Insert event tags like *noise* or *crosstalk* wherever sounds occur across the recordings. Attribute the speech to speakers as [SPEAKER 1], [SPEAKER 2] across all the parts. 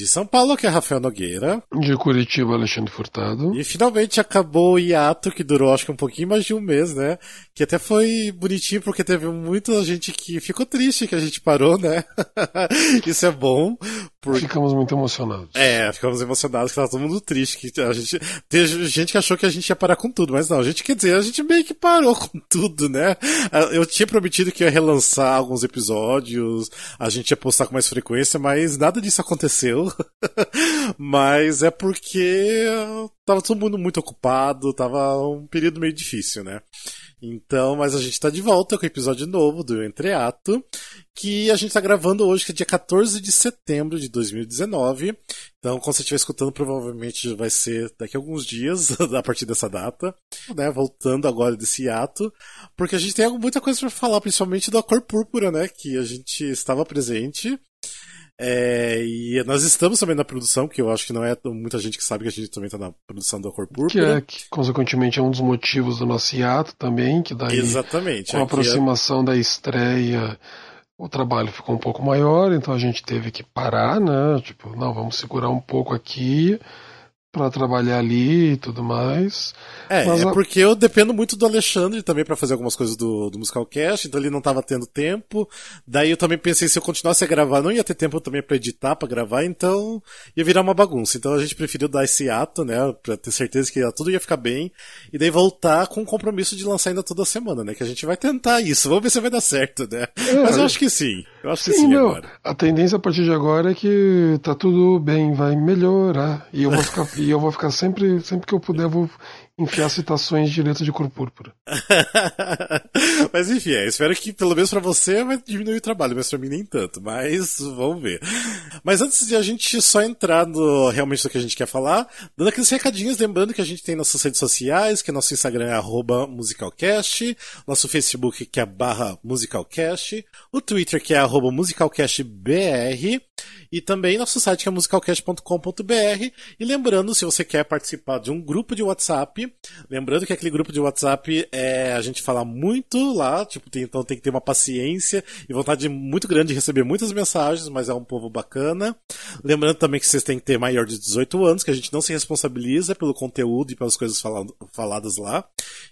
[SPEAKER 1] De São Paulo, que é Rafael Nogueira.
[SPEAKER 2] De Curitiba, Alexandre Furtado.
[SPEAKER 1] E finalmente acabou o hiato, que durou acho que um pouquinho mais de um mês, né? Que até foi bonitinho, porque teve muita gente que ficou triste que a gente parou, né? *laughs* Isso é bom.
[SPEAKER 2] Porque... Ficamos muito emocionados.
[SPEAKER 1] É, ficamos emocionados, que tava todo mundo triste. Que a gente... Teve gente que achou que a gente ia parar com tudo, mas não, a gente quer dizer, a gente meio que parou *laughs* com tudo, né? Eu tinha prometido que ia relançar alguns episódios, a gente ia postar com mais frequência, mas nada disso aconteceu. *laughs* mas é porque tava todo mundo muito ocupado, tava um período meio difícil, né? Então, mas a gente tá de volta com o episódio novo do Entreato, que a gente tá gravando hoje, que é dia 14 de setembro de 2019. Então, quando você estiver escutando, provavelmente vai ser daqui a alguns dias, *laughs* a partir dessa data, né? Voltando agora desse ato, porque a gente tem muita coisa para falar, principalmente da cor púrpura, né? Que a gente estava presente. É, e nós estamos também na produção, que eu acho que não é muita gente que sabe que a gente também está na produção da Cor Púrpura.
[SPEAKER 2] Que, é, que, consequentemente, é um dos motivos do nosso hiato também, que daí,
[SPEAKER 1] Exatamente,
[SPEAKER 2] com a é aproximação é... da estreia, o trabalho ficou um pouco maior, então a gente teve que parar, né? Tipo, não, vamos segurar um pouco aqui para trabalhar ali e tudo mais.
[SPEAKER 1] É, Mas, é porque eu dependo muito do Alexandre também para fazer algumas coisas do, do Musical Cast, então ele não tava tendo tempo. Daí eu também pensei se eu continuasse a gravar, não ia ter tempo também para editar, para gravar, então ia virar uma bagunça. Então a gente preferiu dar esse ato, né, para ter certeza que tudo ia ficar bem e daí voltar com o compromisso de lançar ainda toda semana, né, que a gente vai tentar isso. Vamos ver se vai dar certo, né? É, Mas eu acho que sim. Eu acho sim, não, agora.
[SPEAKER 2] A tendência a partir de agora é que tá tudo bem, vai melhorar e eu vou ficar E eu vou ficar sempre, sempre que eu puder, eu vou enfiar citações letras de cor púrpura. *laughs*
[SPEAKER 1] mas enfim, é, espero que pelo menos para você vai diminuir o trabalho, mas pra mim nem tanto. Mas vamos ver. Mas antes de a gente só entrar no realmente no que a gente quer falar, dando aqueles recadinhos, lembrando que a gente tem nossas redes sociais, que nosso Instagram é musicalcast, nosso Facebook que é barra musicalcast, o Twitter que é arroba musicalcastbr, e também nosso site que é musicalcast.com.br. E lembrando, se você quer participar de um grupo de WhatsApp, lembrando que aquele grupo de WhatsApp é a gente fala muito lá, tipo, tem, então tem que ter uma paciência e vontade muito grande de receber muitas mensagens, mas é um povo bacana. Lembrando também que vocês têm que ter maior de 18 anos, que a gente não se responsabiliza pelo conteúdo e pelas coisas falado, faladas lá.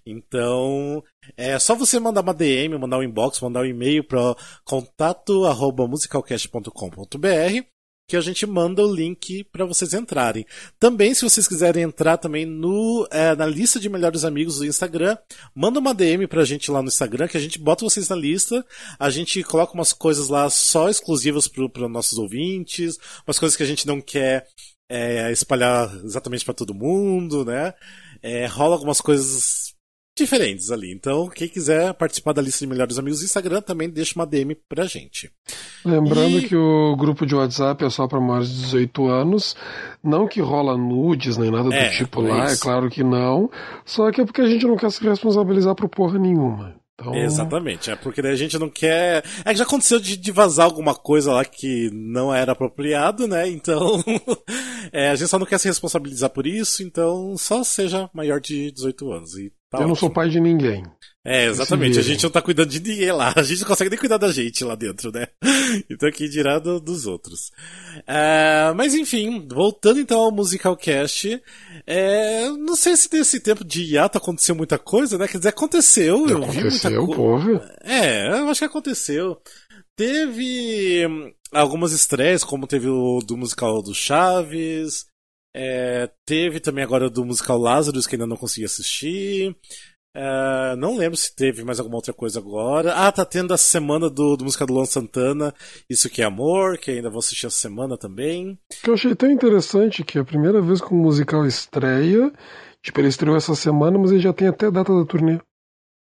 [SPEAKER 1] Então, é só você mandar uma DM, mandar um inbox, mandar um e-mail para contato@musicalcast.com.br que a gente manda o link para vocês entrarem. Também, se vocês quiserem entrar também no, é, na lista de melhores amigos do Instagram, manda uma DM pra gente lá no Instagram, que a gente bota vocês na lista, a gente coloca umas coisas lá só exclusivas para nossos ouvintes, umas coisas que a gente não quer é, espalhar exatamente para todo mundo, né? É, rola algumas coisas diferentes ali. Então, quem quiser participar da lista de melhores amigos do Instagram, também deixa uma DM pra gente.
[SPEAKER 2] Lembrando e... que o grupo de WhatsApp é só para maiores de 18 anos. Não que rola nudes nem nada do é, tipo lá, é, é claro que não. Só que é porque a gente não quer se responsabilizar por porra nenhuma. Então...
[SPEAKER 1] Exatamente, é porque daí a gente não quer. É que já aconteceu de, de vazar alguma coisa lá que não era apropriado, né? Então. *laughs* é, a gente só não quer se responsabilizar por isso, então só seja maior de 18 anos. E
[SPEAKER 2] tá Eu ótimo. não sou pai de ninguém.
[SPEAKER 1] É, exatamente. A gente não tá cuidando de ninguém lá. A gente não consegue nem cuidar da gente lá dentro, né? *laughs* Então aqui dirá do, dos outros. Uh, mas enfim, voltando então ao Musical Cast. É, não sei se nesse tempo de hiato aconteceu muita coisa, né? Quer dizer, aconteceu.
[SPEAKER 2] Aconteceu, eu vi muita
[SPEAKER 1] co... É, eu acho que aconteceu. Teve hum, algumas estreias, como teve o do musical do Chaves. É, teve também agora do musical Lazarus, que ainda não consegui assistir. Uh, não lembro se teve mais alguma outra coisa agora. Ah, tá tendo a semana do, do música do Luan Santana, Isso Que é Amor, que ainda vou assistir a semana também.
[SPEAKER 2] Que eu achei tão interessante que é a primeira vez que o musical estreia, tipo, ele estreou essa semana, mas ele já tem até a data da turnê.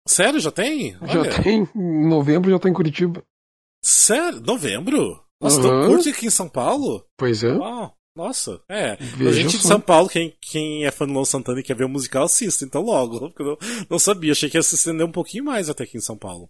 [SPEAKER 1] Sério, já tem?
[SPEAKER 2] Olha. Já tem, em novembro já tá em Curitiba.
[SPEAKER 1] Sério? Novembro? Nossa, uhum. tão curto aqui em São Paulo?
[SPEAKER 2] Pois é.
[SPEAKER 1] Uau. Nossa, é. Veja a gente só. de São Paulo, quem, quem é fã do Luan Santana e quer ver o musical, assista, então logo. *laughs* Porque eu não sabia, achei que ia se estender um pouquinho mais até aqui em São Paulo.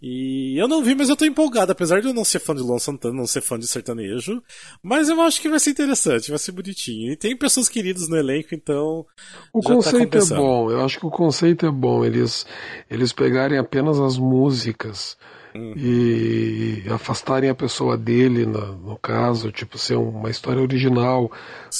[SPEAKER 1] E eu não vi, mas eu tô empolgado, apesar de eu não ser fã de Luan Santana, não ser fã de sertanejo. Mas eu acho que vai ser interessante, vai ser bonitinho. E tem pessoas queridas no elenco, então.
[SPEAKER 2] O tá conceito tá é bom, eu acho que o conceito é bom. Eles, eles pegarem apenas as músicas E afastarem a pessoa dele, no, no caso, tipo, ser uma história original.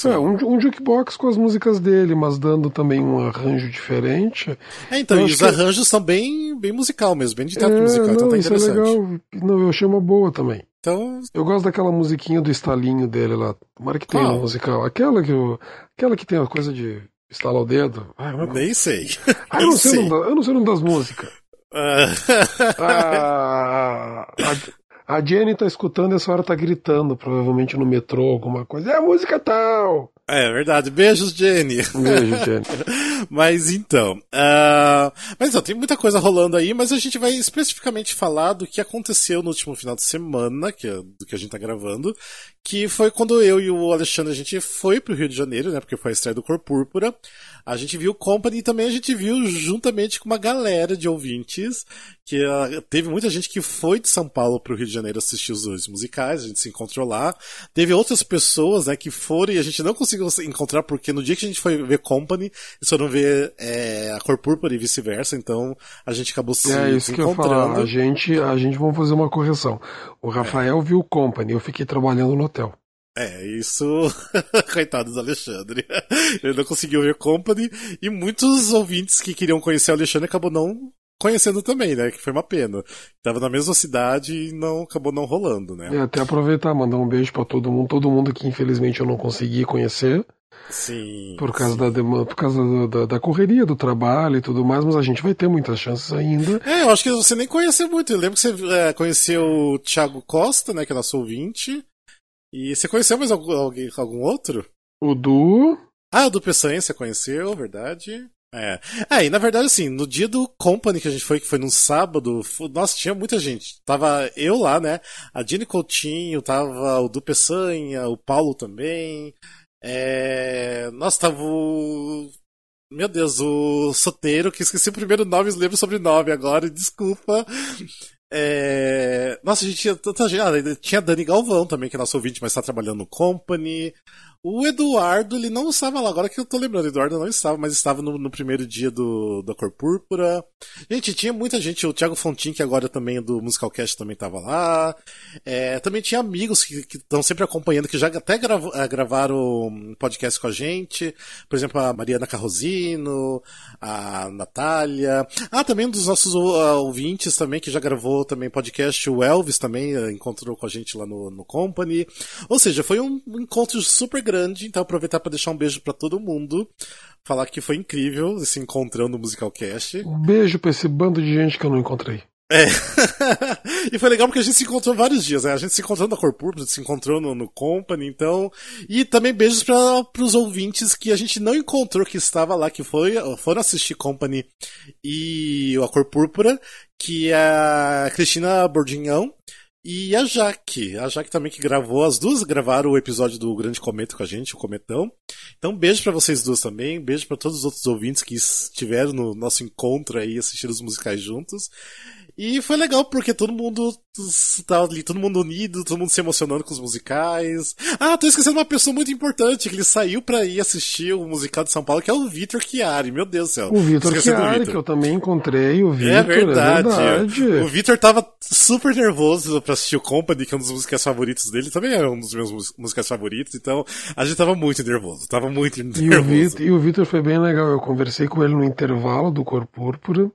[SPEAKER 2] É, um, um jukebox com as músicas dele, mas dando também um arranjo diferente.
[SPEAKER 1] É, então, e os que... arranjos são bem, bem musical mesmo, bem de teatro é, musical,
[SPEAKER 2] não,
[SPEAKER 1] então tá
[SPEAKER 2] isso
[SPEAKER 1] é
[SPEAKER 2] legal. Não, eu achei uma boa também.
[SPEAKER 1] Então...
[SPEAKER 2] Eu gosto daquela musiquinha do estalinho dele lá. Tomara que tenha ah. musical. Aquela que, eu, aquela que tem a coisa de estalar o dedo.
[SPEAKER 1] Ai, Nem sei.
[SPEAKER 2] Ah, eu, não *laughs* sei, sei. eu não sei o nome das músicas. Ah, a, a Jenny tá escutando e essa hora tá gritando, provavelmente no metrô, alguma coisa. É a música tal!
[SPEAKER 1] É verdade. Beijos, Jenny.
[SPEAKER 2] Beijo, Jenny. *laughs*
[SPEAKER 1] mas então. Uh... Mas então, tem muita coisa rolando aí, mas a gente vai especificamente falar do que aconteceu no último final de semana, que é do que a gente tá gravando, que foi quando eu e o Alexandre a gente foi pro Rio de Janeiro, né? Porque foi a estreia do Cor Púrpura. A gente viu Company e também a gente viu juntamente com uma galera de ouvintes que uh, teve muita gente que foi de São Paulo pro Rio de Janeiro assistir os dois musicais, a gente se encontrou lá. Teve outras pessoas, né, que foram e a gente não conseguiu encontrar porque no dia que a gente foi ver Company, eles foram ver é, a Cor Púrpura e vice-versa, então a gente acabou se
[SPEAKER 2] É isso
[SPEAKER 1] que
[SPEAKER 2] eu falar, a gente, a gente vamos fazer uma correção. O Rafael é. viu Company, eu fiquei trabalhando no hotel.
[SPEAKER 1] É, isso. *laughs* Coitado do Alexandre. Ele não conseguiu ver Company e muitos ouvintes que queriam conhecer o Alexandre acabou não conhecendo também, né? Que foi uma pena. Tava na mesma cidade e não acabou não rolando, né?
[SPEAKER 2] E até aproveitar, mandar um beijo para todo mundo, todo mundo que infelizmente eu não consegui conhecer.
[SPEAKER 1] Sim.
[SPEAKER 2] Por causa, sim. Da, demanda, por causa da, da, da, correria do trabalho e tudo mais, mas a gente vai ter muitas chances ainda.
[SPEAKER 1] É, eu acho que você nem conheceu muito. Eu lembro que você é, conheceu o Thiago Costa, né? Que é nosso ouvinte. E você conheceu mais algum, alguém, algum outro?
[SPEAKER 2] O Du.
[SPEAKER 1] Ah, o do Peçanha você conheceu, verdade. É. É, e na verdade, assim, no dia do Company que a gente foi, que foi num sábado, nossa, tinha muita gente. Tava eu lá, né? A Dini Coutinho, tava o Du Peçanha, o Paulo também. É... Nossa, tava o. Meu Deus, o Soteiro, que esqueci o primeiro nome, lembro o sobrenome agora, desculpa. É... Nossa, a gente tinha tanta gente. Ah, tinha Dani Galvão também, que é nosso ouvinte, mas está trabalhando no Company. O Eduardo, ele não estava lá, agora que eu tô lembrando, o Eduardo não estava, mas estava no, no primeiro dia do, da Cor Púrpura. Gente, tinha muita gente, o Thiago Fontin, que agora também é do Musicalcast, também estava lá. É, também tinha amigos que estão sempre acompanhando, que já até gravo, é, gravaram podcast com a gente. Por exemplo, a Mariana Carrosino, a Natália. Ah, também um dos nossos ouvintes também, que já gravou também podcast, o Elvis também uh, encontrou com a gente lá no, no Company. Ou seja, foi um encontro super grande grande, então aproveitar para deixar um beijo para todo mundo. Falar que foi incrível se encontrando no Musicalcast.
[SPEAKER 2] Um beijo pra esse bando de gente que eu não encontrei.
[SPEAKER 1] É. *laughs* e foi legal porque a gente se encontrou vários dias, né? A gente se encontrou na Cor Púrpura, se encontrou no, no Company, então. E também beijos para os ouvintes que a gente não encontrou que estava lá, que foi, foram assistir Company e a Cor Púrpura, que é a Cristina Bordinhão e a Jaque, a Jaque também que gravou, as duas gravaram o episódio do Grande Cometa com a gente, o Cometão. Então, beijo para vocês duas também, beijo para todos os outros ouvintes que estiveram no nosso encontro aí assistindo os musicais juntos. E foi legal porque todo mundo tava ali, todo mundo unido, todo mundo se emocionando com os musicais. Ah, tô esquecendo uma pessoa muito importante, que ele saiu pra ir assistir o musical de São Paulo, que é o Vitor Chiari, meu Deus do céu.
[SPEAKER 2] O Vitor Chiari, que eu também encontrei, o Vitor. É
[SPEAKER 1] verdade. É verdade. O Vitor tava super nervoso pra assistir o Company, que é um dos musicais favoritos dele, também é um dos meus musicais favoritos, então a gente tava muito nervoso, tava muito nervoso.
[SPEAKER 2] E o Vitor foi bem legal, eu conversei com ele no intervalo do Cor Púrpura,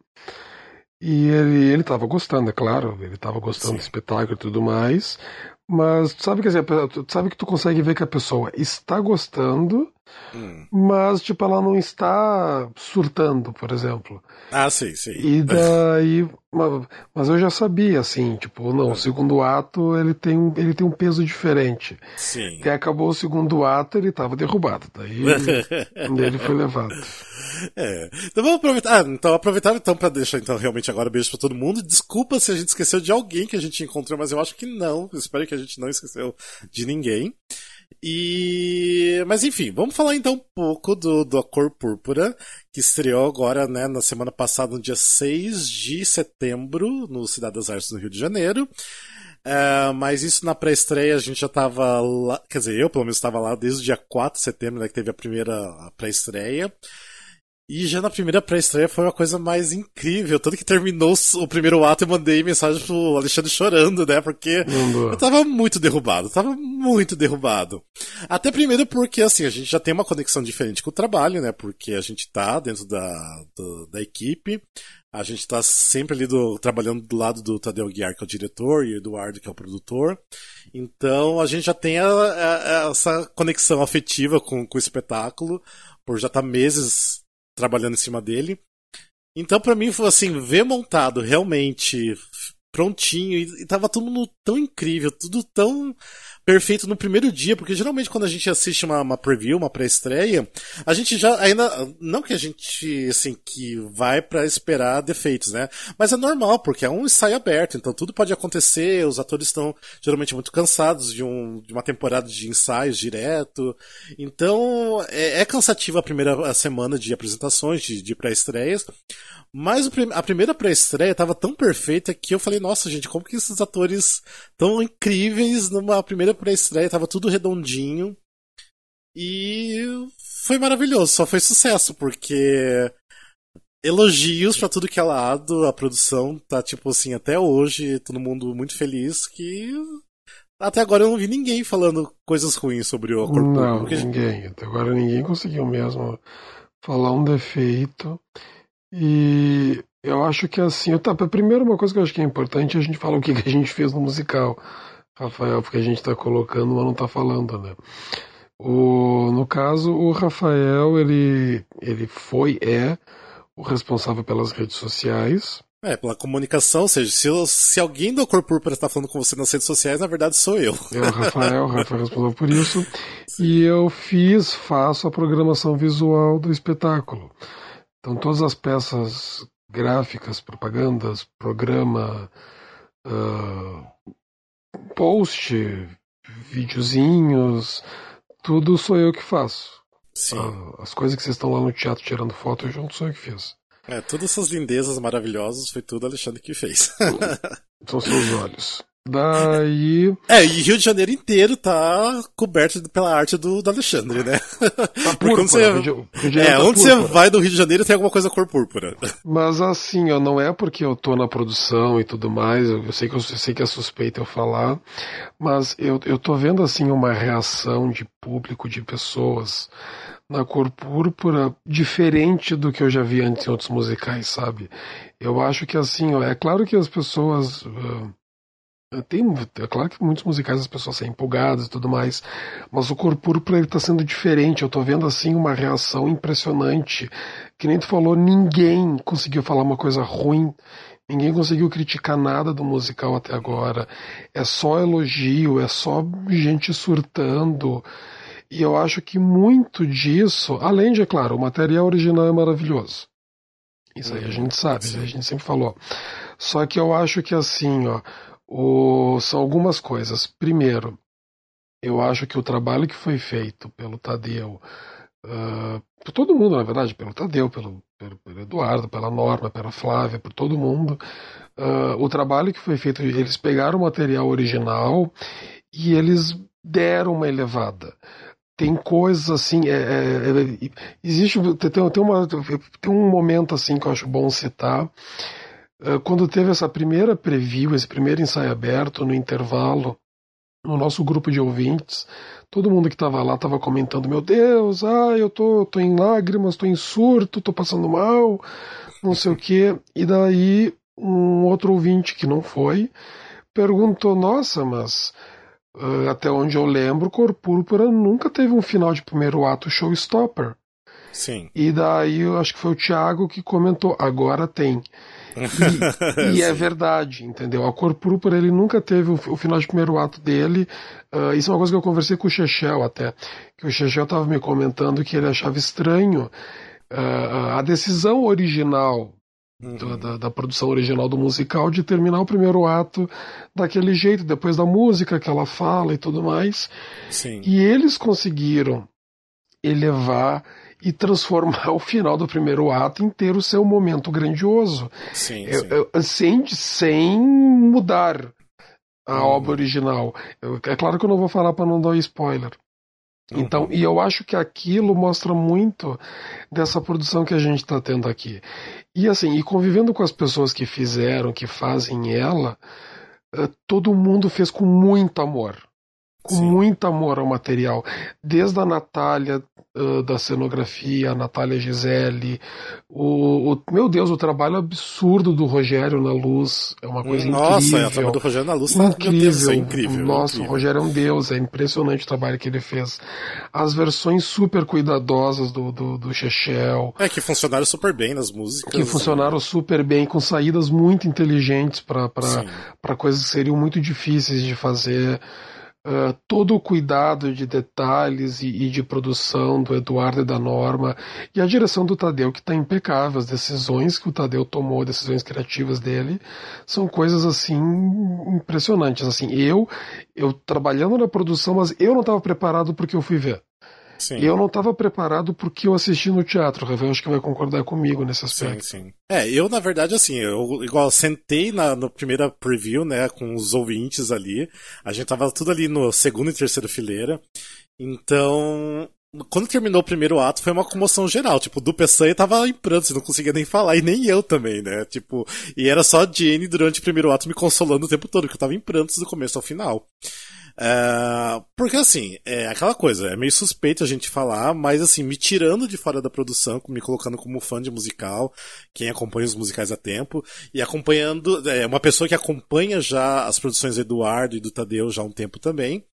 [SPEAKER 2] e ele, ele tava gostando, é claro, ele tava gostando Sim. do espetáculo e tudo mais, mas sabe, quer dizer, sabe que tu consegue ver que a pessoa está gostando, hum. mas tipo, ela não está surtando, por exemplo.
[SPEAKER 1] Ah, sim, sim.
[SPEAKER 2] E daí mas eu já sabia, assim, tipo, não, o segundo ato ele tem, um, ele tem um peso diferente.
[SPEAKER 1] Sim.
[SPEAKER 2] E acabou o segundo ato, ele estava derrubado. Daí *laughs* ele, foi levado.
[SPEAKER 1] É. Então vamos aproveitar. Ah, então aproveitar então para deixar então realmente agora beijo para todo mundo. Desculpa se a gente esqueceu de alguém que a gente encontrou, mas eu acho que não. Eu espero que a gente não esqueceu de ninguém. E. Mas enfim, vamos falar então um pouco do, do A Cor Púrpura, que estreou agora, né, na semana passada, no dia 6 de setembro, no Cidade das Artes, no Rio de Janeiro. Uh, mas isso na pré-estreia a gente já estava lá, quer dizer, eu pelo menos estava lá desde o dia 4 de setembro, né, que teve a primeira pré-estreia. E já na primeira pré-estreia foi uma coisa mais incrível. Tanto que terminou o primeiro ato e mandei mensagem pro Alexandre chorando, né? Porque eu tava muito derrubado, tava muito derrubado. Até primeiro porque, assim, a gente já tem uma conexão diferente com o trabalho, né? Porque a gente tá dentro da, do, da equipe. A gente tá sempre ali do, trabalhando do lado do Tadeu Guiar, que é o diretor, e o Eduardo, que é o produtor. Então a gente já tem a, a, essa conexão afetiva com, com o espetáculo, por já estar tá meses trabalhando em cima dele. Então, para mim, foi assim, ver montado realmente prontinho e, e tava tudo tão incrível, tudo tão perfeito no primeiro dia, porque geralmente quando a gente assiste uma, uma preview, uma pré-estreia, a gente já ainda não que a gente assim que vai para esperar defeitos, né? Mas é normal porque é um ensaio aberto, então tudo pode acontecer. Os atores estão geralmente muito cansados de, um, de uma temporada de ensaios direto, então é, é cansativo a primeira semana de apresentações, de, de pré-estreias. Mas a primeira pré-estreia tava tão perfeita que eu falei, nossa, gente, como que esses atores tão incríveis numa primeira pré-estreia, tava tudo redondinho. E foi maravilhoso, só foi sucesso, porque elogios para tudo que é lado, a produção tá tipo assim, até hoje, todo mundo muito feliz que até agora eu não vi ninguém falando coisas ruins sobre o
[SPEAKER 2] corpo. Não, porque... ninguém. Até agora ninguém conseguiu mesmo falar um defeito. E eu acho que assim, tá, primeiro uma coisa que eu acho que é importante é a gente falar o que, que a gente fez no musical, Rafael, porque a gente está colocando, mas não está falando, né? O, no caso, o Rafael, ele, ele foi, é o responsável pelas redes sociais.
[SPEAKER 1] É, pela comunicação, ou seja, se, se alguém do Corpo Púrpura está falando com você nas redes sociais, na verdade sou eu.
[SPEAKER 2] É o Rafael, o Rafael responsável por isso. E eu fiz, faço a programação visual do espetáculo. Então, todas as peças gráficas, propagandas, programa, uh, post, videozinhos, tudo sou eu que faço.
[SPEAKER 1] Sim.
[SPEAKER 2] Uh, as coisas que vocês estão lá no teatro tirando foto, eu junto sou eu que fiz.
[SPEAKER 1] É, todas essas lindezas maravilhosas foi tudo Alexandre que fez. *laughs*
[SPEAKER 2] São seus olhos. Daí.
[SPEAKER 1] É, e Rio de Janeiro inteiro tá coberto pela arte do, do Alexandre, né?
[SPEAKER 2] Tá *laughs* púrpura, você... Rio,
[SPEAKER 1] Rio é, tá onde púrpura. você vai do Rio de Janeiro tem alguma coisa cor púrpura. *laughs*
[SPEAKER 2] Mas assim, ó, não é porque eu tô na produção e tudo mais, eu sei que, eu, eu sei que é suspeito eu falar, mas eu, eu tô vendo assim uma reação de público, de pessoas na cor púrpura diferente do que eu já vi antes em outros musicais, sabe? Eu acho que assim, ó, é claro que as pessoas. Uh, tem, é claro que muitos musicais as pessoas saem empolgadas e tudo mais, mas o Cor Púrpura ele tá sendo diferente. Eu tô vendo assim uma reação impressionante. Que nem tu falou, ninguém conseguiu falar uma coisa ruim, ninguém conseguiu criticar nada do musical até agora. É só elogio, é só gente surtando. E eu acho que muito disso, além de, é claro, o material original é maravilhoso. Isso aí a gente sabe, a gente sempre falou. Só que eu acho que assim, ó, o, são algumas coisas. Primeiro, eu acho que o trabalho que foi feito pelo Tadeu, uh, por todo mundo, na verdade, pelo Tadeu, pelo, pelo, pelo, Eduardo, pela Norma, pela Flávia, por todo mundo, uh, o trabalho que foi feito, eles pegaram o material original e eles deram uma elevada tem coisas assim, é, é, é, existe tem, tem, uma, tem um momento assim que eu acho bom citar, quando teve essa primeira preview, esse primeiro ensaio aberto, no intervalo, no nosso grupo de ouvintes, todo mundo que estava lá estava comentando: Meu Deus, ah, eu tô, tô em lágrimas, tô em surto, tô passando mal, não sei o quê. E daí um outro ouvinte que não foi perguntou: Nossa, mas uh, até onde eu lembro, Cor Púrpura nunca teve um final de primeiro ato showstopper.
[SPEAKER 1] Sim.
[SPEAKER 2] E daí eu acho que foi o Thiago que comentou: Agora tem. E, e é *laughs* verdade, entendeu? A cor púrpura ele nunca teve o, o final de primeiro ato dele. Uh, isso é uma coisa que eu conversei com o Chechel até. Que o Chechel estava me comentando que ele achava estranho uh, a decisão original Uhum. Da, da, produção original do musical de terminar o primeiro ato daquele jeito, depois da música que ela fala e tudo mais.
[SPEAKER 1] Sim.
[SPEAKER 2] E eles conseguiram elevar e transformar *laughs* o final do primeiro ato em ter o seu momento grandioso.
[SPEAKER 1] Sim,
[SPEAKER 2] sim. sem, sem mudar a hum. obra original. é claro que eu não vou falar para não dar spoiler. Então, uhum. e eu acho que aquilo mostra muito dessa produção que a gente está tendo aqui. E assim, e convivendo com as pessoas que fizeram, que fazem ela, eh, todo mundo fez com muito amor com Sim. muito amor ao material. Desde a Natália uh, da cenografia, a Natália Gisele, o, o, meu Deus, o trabalho absurdo do Rogério na luz é uma coisa
[SPEAKER 1] Nossa,
[SPEAKER 2] incrível.
[SPEAKER 1] Nossa, o trabalho do Rogério na luz tá incrível. Deus, é incrível.
[SPEAKER 2] Nossa,
[SPEAKER 1] incrível.
[SPEAKER 2] o Rogério é um deus, é impressionante o trabalho que ele fez. As versões super cuidadosas do, do, do Chechel.
[SPEAKER 1] É, que funcionaram super bem nas músicas.
[SPEAKER 2] Que funcionaram super bem, com saídas muito inteligentes para coisas que seriam muito difíceis de fazer. Uh, todo o cuidado de detalhes e, e, de produção do Eduardo e da Norma e a direção do Tadeu que está impecável as decisões que o Tadeu tomou decisões criativas dele são coisas assim impressionantes. Assim eu eu trabalhando na produção mas eu não estava preparado porque eu fui ver Sim. E eu não estava preparado porque eu assisti no teatro. O Ravel acho que vai concordar comigo nesse aspecto.
[SPEAKER 1] Sim, sim. É, eu na verdade assim, eu igual sentei na no primeira preview, né, com os ouvintes ali. A gente tava tudo ali no segundo e terceiro fileira. Então, quando terminou o primeiro ato, foi uma comoção geral. Tipo, do Peçanha tava em prantos, não conseguia nem falar, e nem eu também, né? Tipo, e era só a Jane durante o primeiro ato me consolando o tempo todo, porque eu tava em prantos do começo ao final. Uh, porque assim, é aquela coisa, é meio suspeito a gente falar, mas assim, me tirando de fora da produção, me colocando como fã de musical, quem acompanha os musicais há tempo, e acompanhando, é uma pessoa que acompanha já as produções do Eduardo e do Tadeu já há um tempo também.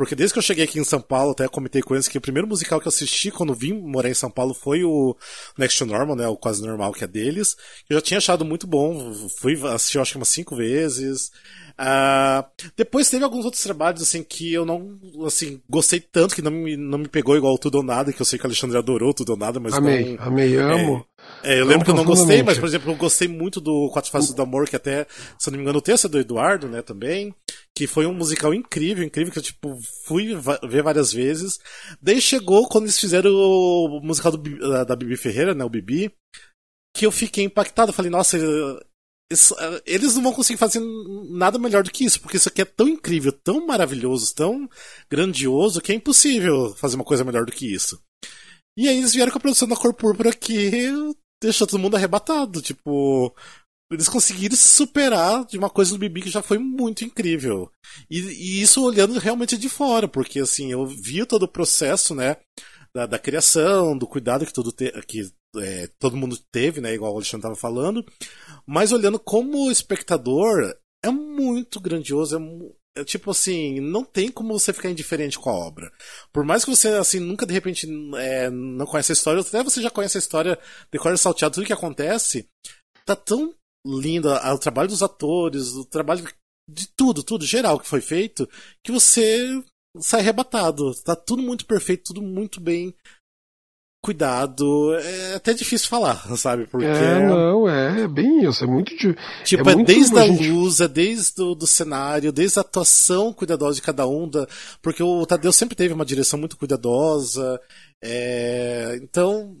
[SPEAKER 1] Porque desde que eu cheguei aqui em São Paulo, até comentei com eles que o primeiro musical que eu assisti quando vim morar em São Paulo foi o Next to Normal, né? O Quase Normal, que é deles. Eu já tinha achado muito bom. Fui assistir, acho que umas cinco vezes. Uh, depois teve alguns outros trabalhos, assim, que eu não, assim, gostei tanto, que não me, não me pegou igual Tudo ou Nada, que eu sei que o Alexandre adorou Tudo ou Nada, mas
[SPEAKER 2] amei,
[SPEAKER 1] não...
[SPEAKER 2] Amei, amo.
[SPEAKER 1] É, eu lembro que eu não gostei, mas, por exemplo, eu gostei muito do Quatro Faces do Amor, que até, se eu não me engano, o texto é do Eduardo, né, também, que foi um musical incrível, incrível, que eu, tipo, fui ver várias vezes. Daí chegou quando eles fizeram o musical do, da Bibi Ferreira, né, o Bibi, que eu fiquei impactado, falei, nossa, eles não vão conseguir fazer nada melhor do que isso, porque isso aqui é tão incrível, tão maravilhoso, tão grandioso, que é impossível fazer uma coisa melhor do que isso. E aí eles vieram com a produção da Cor Púrpura que deixou todo mundo arrebatado. Tipo, eles conseguiram se superar de uma coisa do Bibi que já foi muito incrível. E, e, isso olhando realmente de fora, porque assim, eu vi todo o processo, né? Da, da criação, do cuidado que, tudo te, que é, todo mundo teve, né? Igual o Alexandre estava falando. Mas olhando como espectador, é muito grandioso, é, tipo assim, não tem como você ficar indiferente com a obra. Por mais que você, assim, nunca de repente é, não conhece a história, até você já conhece a história, decora salteado, tudo que acontece, tá tão lindo o trabalho dos atores, o trabalho de tudo, tudo, geral que foi feito, que você sai arrebatado. Tá tudo muito perfeito, tudo muito bem cuidado. É até difícil falar, sabe?
[SPEAKER 2] Porque é, não, é, é bem isso, é muito
[SPEAKER 1] Tipo, é, é muito desde a gente... luz, é desde o do cenário, desde a atuação cuidadosa de cada um, da, porque o Tadeu sempre teve uma direção muito cuidadosa, é, então,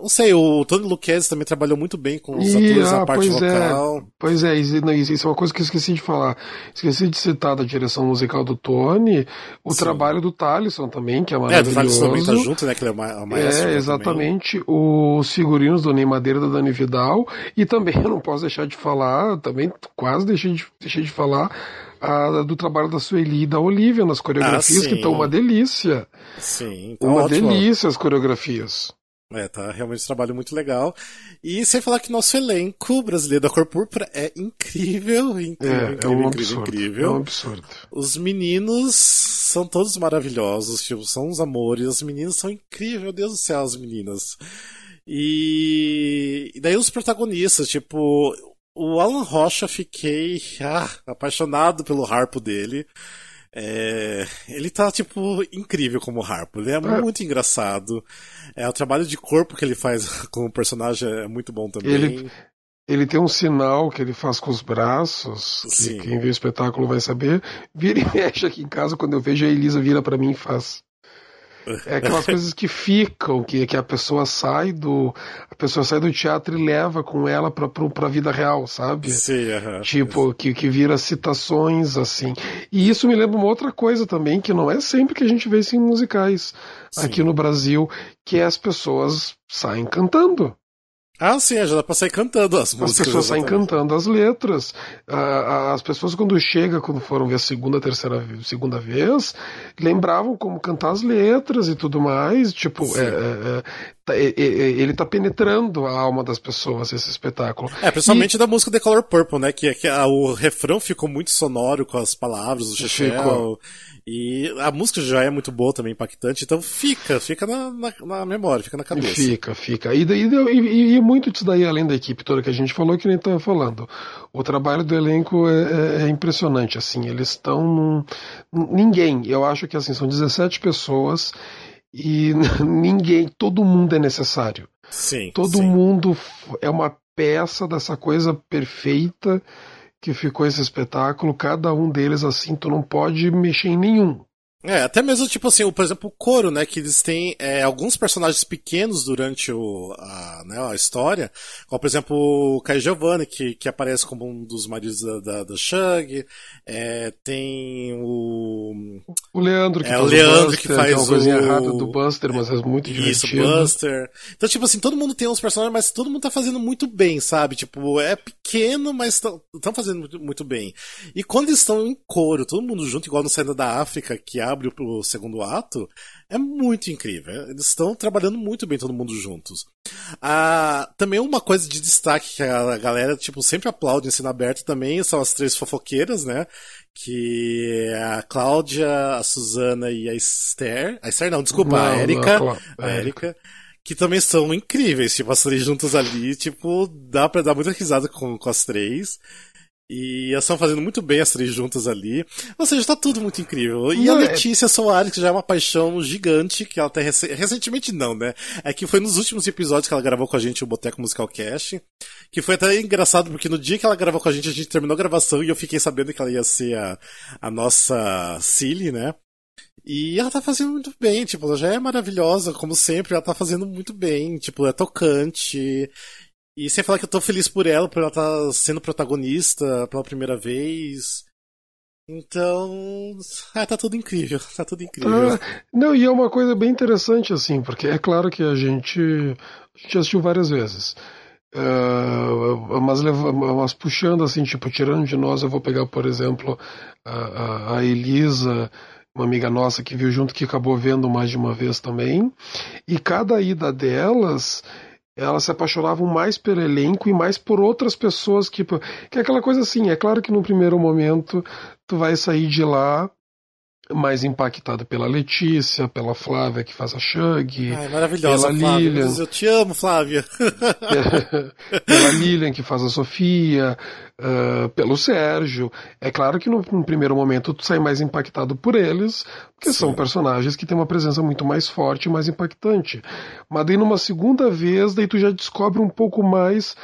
[SPEAKER 1] não sei, o Tony Luquezzi também trabalhou muito bem com os e, atores ah, na parte pois
[SPEAKER 2] é.
[SPEAKER 1] vocal.
[SPEAKER 2] É, pois é, isso é uma coisa que eu esqueci de falar. Esqueci de citar da direção musical do Tony, o Sim. trabalho do Talisson também, que é maravilhoso. É, do Talisson também
[SPEAKER 1] tá junto, né, que ele é o maestro.
[SPEAKER 2] É, exatamente, também. os figurinos do Ney Madeira da Dani Vidal, e também *laughs* eu não posso deixar de falar, também quase deixei de, deixei de falar, a, do trabalho da Sueli e da Olivia nas coreografias, ah, que estão uma delícia.
[SPEAKER 1] Sim,
[SPEAKER 2] tá uma ótimo. delícia as coreografias.
[SPEAKER 1] É, tá realmente um trabalho muito legal. E sem falar que nosso elenco brasileiro da Cor Púrpura é incrível, incrível, é, incrível, é um incrível, absurdo, incrível.
[SPEAKER 2] É um absurdo.
[SPEAKER 1] Os meninos são todos maravilhosos, tipo, são uns amores. As meninas são incríveis, meu Deus do céu, as meninas. E, e daí os protagonistas, tipo, o Alan Rocha, fiquei ah, apaixonado pelo harpo dele. É, ele tá, tipo, incrível como harpo. Ele é, é, muito engraçado. É, o trabalho de corpo que ele faz *laughs* com o personagem é muito bom também.
[SPEAKER 2] Ele, ele tem um sinal que ele faz com os braços, que quem vê o espetáculo vai saber. Vira e mexe aqui em casa, quando eu vejo a Elisa vira para mim e faz. É aquelas coisas que ficam, que, que a pessoa sai do. A pessoa sai do teatro e leva com ela pra, pra, pra vida real, sabe?
[SPEAKER 1] Sim, uh -huh.
[SPEAKER 2] Tipo, que, que vira citações, assim. E isso me lembra uma outra coisa também, que não é sempre que a gente vê isso em musicais Sim. aqui no Brasil, que é as pessoas saem cantando.
[SPEAKER 1] Ah, sim, já dá pra sair cantando as músicas.
[SPEAKER 2] As pessoas saem cantando as letras. As pessoas, quando chegam, quando foram ver a segunda, terceira, segunda vez, lembravam como cantar as letras e tudo mais. Tipo, é, é, é, ele tá penetrando a alma das pessoas, esse espetáculo.
[SPEAKER 1] É, principalmente e... da música The Color Purple, né? Que, que a, o refrão ficou muito sonoro com as palavras do Chechel. E a música já é muito boa também, impactante, então fica, fica na, na, na memória, fica na cabeça.
[SPEAKER 2] Fica, fica. E, e, e, e, muito disso daí, além da equipe toda que a gente falou, que nem estava falando. O trabalho do elenco é, é, é impressionante, assim, eles estão. Ninguém, eu acho que assim, são 17 pessoas e *laughs* ninguém, todo mundo é necessário.
[SPEAKER 1] Sim.
[SPEAKER 2] Todo
[SPEAKER 1] sim.
[SPEAKER 2] mundo é uma peça dessa coisa perfeita que ficou esse espetáculo, cada um deles assim, tu não pode mexer em nenhum.
[SPEAKER 1] É, até mesmo, tipo assim, o, por exemplo, o coro, né, que eles têm é, alguns personagens pequenos durante o, a, né, a história, como, por exemplo, o Kai Giovanni, que, que aparece como um dos maridos da, da, da Shug, é, tem o...
[SPEAKER 2] O Leandro, que
[SPEAKER 1] é,
[SPEAKER 2] faz
[SPEAKER 1] o Leandro
[SPEAKER 2] Buster,
[SPEAKER 1] que faz
[SPEAKER 2] que é uma coisinha
[SPEAKER 1] o...
[SPEAKER 2] errada do Buster, mas é muito
[SPEAKER 1] Isso,
[SPEAKER 2] divertido.
[SPEAKER 1] Buster. Então, tipo assim, todo mundo tem uns personagens, mas todo mundo tá fazendo muito bem, sabe? Tipo, é pequeno, mas estão fazendo muito, muito bem. E quando eles estão em coro, todo mundo junto, igual no Saída da África, que abre o segundo ato, é muito incrível. Eles estão trabalhando muito bem todo mundo juntos. Ah, também uma coisa de destaque que a galera tipo sempre aplaude em cena aberta também são as três fofoqueiras, né? Que é a Cláudia, a Suzana e a Esther. A Esther não, desculpa, não, a Erika. Não, a que também são incríveis, tipo, as três juntas ali, tipo, dá pra dar muita risada com, com as três. E elas estão fazendo muito bem as três juntas ali. Ou seja, tá tudo muito incrível. E não, a é- Letícia é... Soares, que já é uma paixão gigante, que ela até rec... recentemente não, né? É que foi nos últimos episódios que ela gravou com a gente o Boteco Musical Cast. Que foi até engraçado, porque no dia que ela gravou com a gente, a gente terminou a gravação e eu fiquei sabendo que ela ia ser a, a nossa Cilly, né? E ela tá fazendo muito bem, tipo, ela já é maravilhosa, como sempre, ela tá fazendo muito bem, tipo, é tocante. E sem falar que eu tô feliz por ela, por ela estar tá sendo protagonista pela primeira vez. Então. Ah, tá tudo incrível. Tá tudo incrível.
[SPEAKER 2] Ah, não, e é uma coisa bem interessante, assim, porque é claro que a gente. A gente assistiu várias vezes. Uh, mas, mas puxando assim, tipo, tirando de nós, eu vou pegar, por exemplo, a, a Elisa, uma amiga nossa que viu junto, que acabou vendo mais de uma vez também. E cada ida delas elas se apaixonavam mais pelo elenco e mais por outras pessoas que que é aquela coisa assim é claro que no primeiro momento tu vai sair de lá mais impactado pela Letícia, pela Flávia que faz a Shug,
[SPEAKER 1] Ai, maravilhosa, pela Flávia. Lilian, eu te amo, Flávia. *laughs*
[SPEAKER 2] pela Lilian que faz a Sofia, uh, pelo Sérgio. É claro que no, no, primeiro momento tu sai mais impactado por eles, porque Sim. são personagens que têm uma presença muito mais forte e mais impactante. Mas daí numa segunda vez, daí tu já descobre um pouco mais,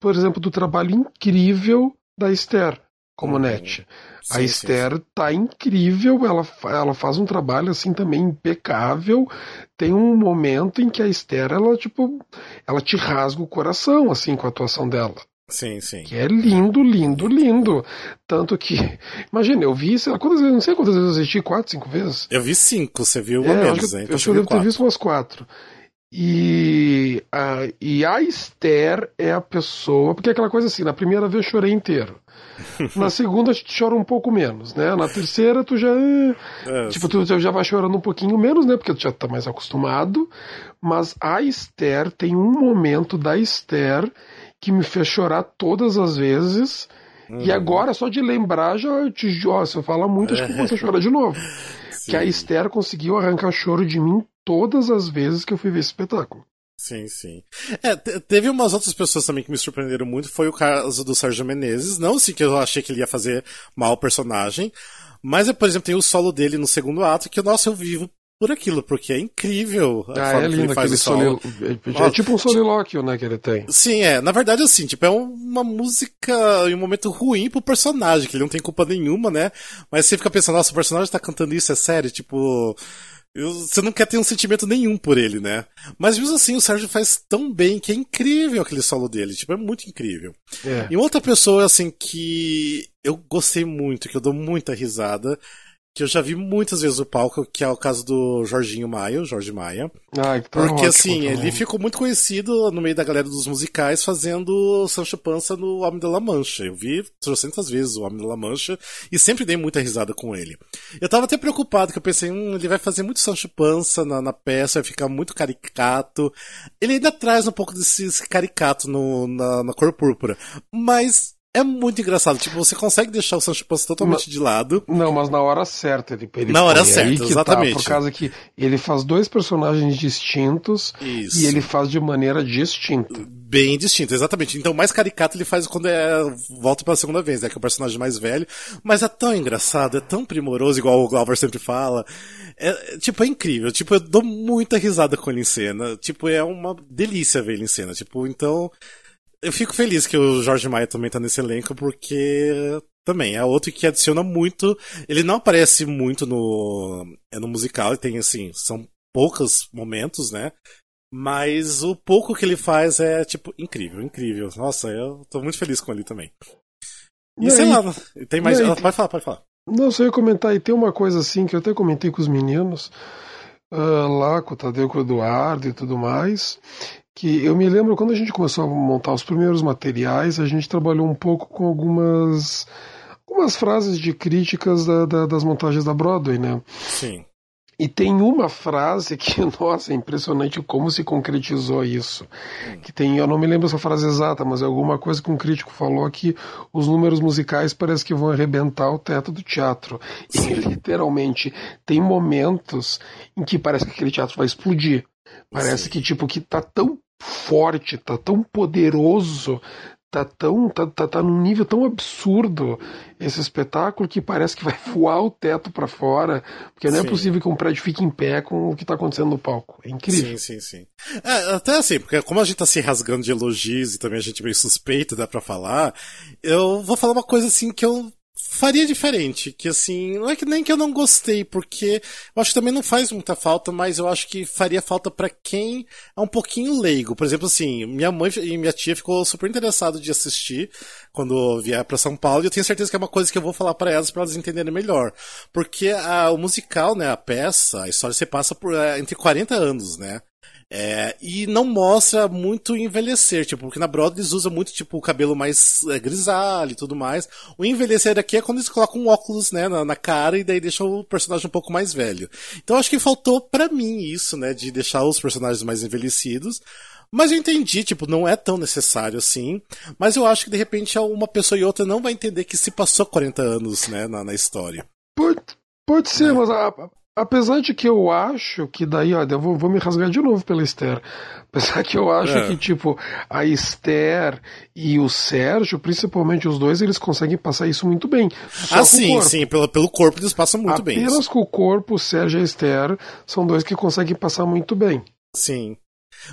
[SPEAKER 2] por exemplo, do trabalho incrível da Esther como uhum. net. Sim, a Esther sim, sim. tá incrível, ela, ela faz um trabalho assim também impecável. Tem um momento em que a Esther, ela tipo, ela te rasga o coração assim com a atuação dela.
[SPEAKER 1] Sim, sim.
[SPEAKER 2] Que é lindo, lindo, lindo. Tanto que, imagina, eu vi, sei lá, quantas vezes, não sei quantas vezes eu assisti, quatro, cinco vezes?
[SPEAKER 1] Eu vi cinco, você viu uma é, menos,
[SPEAKER 2] acho que, hein? Então acho que eu devo quatro. ter visto umas quatro. E a, e a Esther é a pessoa. Porque é aquela coisa assim, na primeira vez eu chorei inteiro. Na segunda tu chora um pouco menos, né? Na terceira tu já. É, tipo, tu já vai chorando um pouquinho menos, né? Porque tu já tá mais acostumado. Mas a Esther tem um momento da Esther que me fez chorar todas as vezes. Uhum. E agora, só de lembrar, já te. Ó, se eu falar muito, acho que você chora de novo. Sim. *laughs* Que a Esther conseguiu arrancar choro de mim todas as vezes que eu fui ver esse espetáculo.
[SPEAKER 1] Sim, sim. É, teve umas outras pessoas também que me surpreenderam muito. Foi o caso do Sérgio Menezes. Não assim que eu achei que ele ia fazer mal o personagem. Mas, por exemplo, tem o solo dele no segundo ato que, nossa, eu vivo por aquilo, porque é incrível
[SPEAKER 2] a ah, forma é lindo, que ele faz o solo. É, é tipo um solilóquio, né, que ele tem.
[SPEAKER 1] Sim, é. Na verdade, assim, tipo, é uma música em um momento ruim pro personagem, que ele não tem culpa nenhuma, né? Mas você fica pensando, nossa, o personagem tá cantando isso, é sério? Tipo, você não quer ter um sentimento nenhum por ele, né? Mas mesmo assim, o Sérgio faz tão bem que é incrível aquele solo dele. Tipo, é muito incrível. É. E outra pessoa, assim, que eu gostei muito, que eu dou muita risada, que eu já vi muitas vezes no palco, que é o caso do Jorginho Maia, Jorge Maia.
[SPEAKER 2] Ai,
[SPEAKER 1] tá porque ótimo, assim, tá ele ficou muito conhecido no meio da galera dos musicais fazendo Sancho Pança no Homem da La Mancha. Eu vi trocentas vezes o Homem da La Mancha e sempre dei muita risada com ele. Eu tava até preocupado, que eu pensei, hum, ele vai fazer muito Sancho Pança na, na peça, vai ficar muito caricato. Ele ainda traz um pouco desse caricato no, na, na cor púrpura. Mas é muito engraçado. Tipo, você consegue deixar o Sancho Panza totalmente
[SPEAKER 2] mas,
[SPEAKER 1] de lado.
[SPEAKER 2] Não, mas na hora certa ele, ele
[SPEAKER 1] Na hora certa, exatamente.
[SPEAKER 2] Tá, por causa que ele faz dois personagens distintos Isso. e ele faz de maneira distinta.
[SPEAKER 1] Bem distinta, exatamente. Então, mais caricato ele faz quando é volta pela segunda vez, né? Que é o personagem mais velho. Mas é tão engraçado, é tão primoroso, igual o Glauber sempre fala. É, tipo, é incrível. Tipo, eu dou muita risada com ele em cena. Tipo, é uma delícia ver ele em cena. Tipo, então eu fico feliz que o Jorge Maia também tá nesse elenco, porque também é outro que adiciona muito. Ele não aparece muito no, é no musical, tem assim, são poucos momentos, né? Mas o pouco que ele faz é, tipo, incrível, incrível. Nossa, eu tô muito feliz com ele também. E, e sei aí, lá, tem mais. Aí, pode falar, pode falar.
[SPEAKER 2] Não, só ia comentar, e tem uma coisa assim que eu até comentei com os meninos, uh, lá com o Tadeu, com o Eduardo e tudo mais, que eu me lembro quando a gente começou a montar os primeiros materiais, a gente trabalhou um pouco com algumas algumas frases de críticas da, da, das montagens da Broadway, né?
[SPEAKER 1] Sim.
[SPEAKER 2] E tem uma frase que, *laughs* nossa, é impressionante como se concretizou isso. Que tem, eu não me lembro essa frase exata, mas é alguma coisa que um crítico falou que os números musicais parece que vão arrebentar o teto do teatro. Sim. E *laughs* literalmente tem momentos em que parece que aquele teatro vai explodir. Parece Sim. que tipo que tá tão forte, tá tão poderoso, tá tão tá, tá, tá num nível tão absurdo esse espetáculo que parece que vai *laughs* voar o teto para fora, porque não é possível que um prédio fique em pé com o que tá acontecendo no palco. É incrível.
[SPEAKER 1] Sim, sim, sim. É, até assim, porque como a gente tá se rasgando de elogios e também a gente é meio suspeito, dá para falar, eu vou falar uma coisa assim que eu faria diferente, que assim, não é que nem que eu não gostei, porque eu acho que também não faz muita falta, mas eu acho que faria falta para quem é um pouquinho leigo. Por exemplo, assim, minha mãe e minha tia ficou super interessado de assistir quando vier para São Paulo, e eu tenho certeza que é uma coisa que eu vou falar para elas para elas entenderem melhor. Porque a, o musical, né, a peça, a história se passa por é, entre 40 anos, né? É, e não mostra muito envelhecer, tipo, porque na Broadway eles usam muito, tipo, o cabelo mais é, grisalho e tudo mais. O envelhecer aqui é quando eles colocam um óculos, né, na, na, cara e daí deixam o personagem um pouco mais velho. Então acho que faltou para mim isso, né, de deixar os personagens mais envelhecidos. Mas eu entendi, tipo, não é tão necessário assim. Mas eu acho que de repente uma pessoa e outra não vai entender que se passou 40 anos, né, na, na história.
[SPEAKER 2] Pode, pode ser, né? mas a, Apesar de que eu acho que daí, ó, eu vou, vou me rasgar de novo pela Esther. Apesar que eu acho é. que, tipo, a Esther e o Sérgio, principalmente os dois, eles conseguem passar isso muito bem.
[SPEAKER 1] Só ah, sim, sim, pelo, pelo corpo eles passam muito
[SPEAKER 2] Apenas
[SPEAKER 1] bem.
[SPEAKER 2] Apenas com o corpo, o Sérgio e a Esther são dois que conseguem passar muito bem.
[SPEAKER 1] Sim.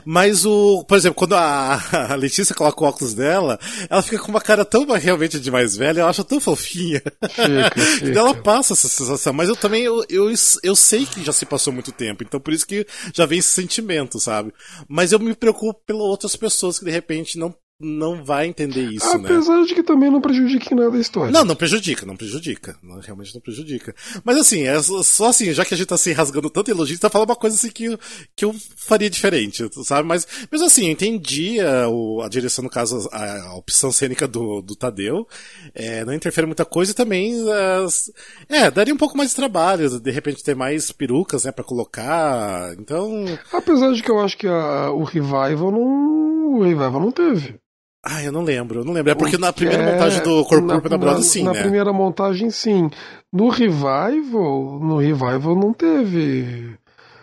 [SPEAKER 1] Mas o, por exemplo, quando a, *laughs* a Letícia coloca o óculos dela, ela fica com uma cara tão realmente de mais velha, eu acho tão fofinha. Fica. *laughs* ela passa essa sensação, mas eu também, eu, eu, eu sei que já se passou muito tempo, então por isso que já vem esse sentimento, sabe? Mas eu me preocupo pelas outras pessoas que de repente não não vai entender isso,
[SPEAKER 2] Apesar
[SPEAKER 1] né?
[SPEAKER 2] Apesar de que também não prejudique nada a história.
[SPEAKER 1] Não, não prejudica, não prejudica. Não, realmente não prejudica. Mas assim, é só assim, já que a gente tá se rasgando tanto elogio, tá falando uma coisa assim que, que eu faria diferente, sabe? Mas, mas assim, eu entendi a, a direção, no caso, a, a, opção cênica do, do Tadeu. É, não interfere muita coisa e também, as, é, daria um pouco mais de trabalho, de repente ter mais perucas, né, pra colocar. Então.
[SPEAKER 2] Apesar de que eu acho que a, o Revival não. O Revival não teve.
[SPEAKER 1] Ah, eu não lembro, eu não lembro. É porque na primeira é, montagem do Corpo na, na Broadway, sim,
[SPEAKER 2] na
[SPEAKER 1] né?
[SPEAKER 2] Na primeira montagem, sim. No Revival, no Revival não teve...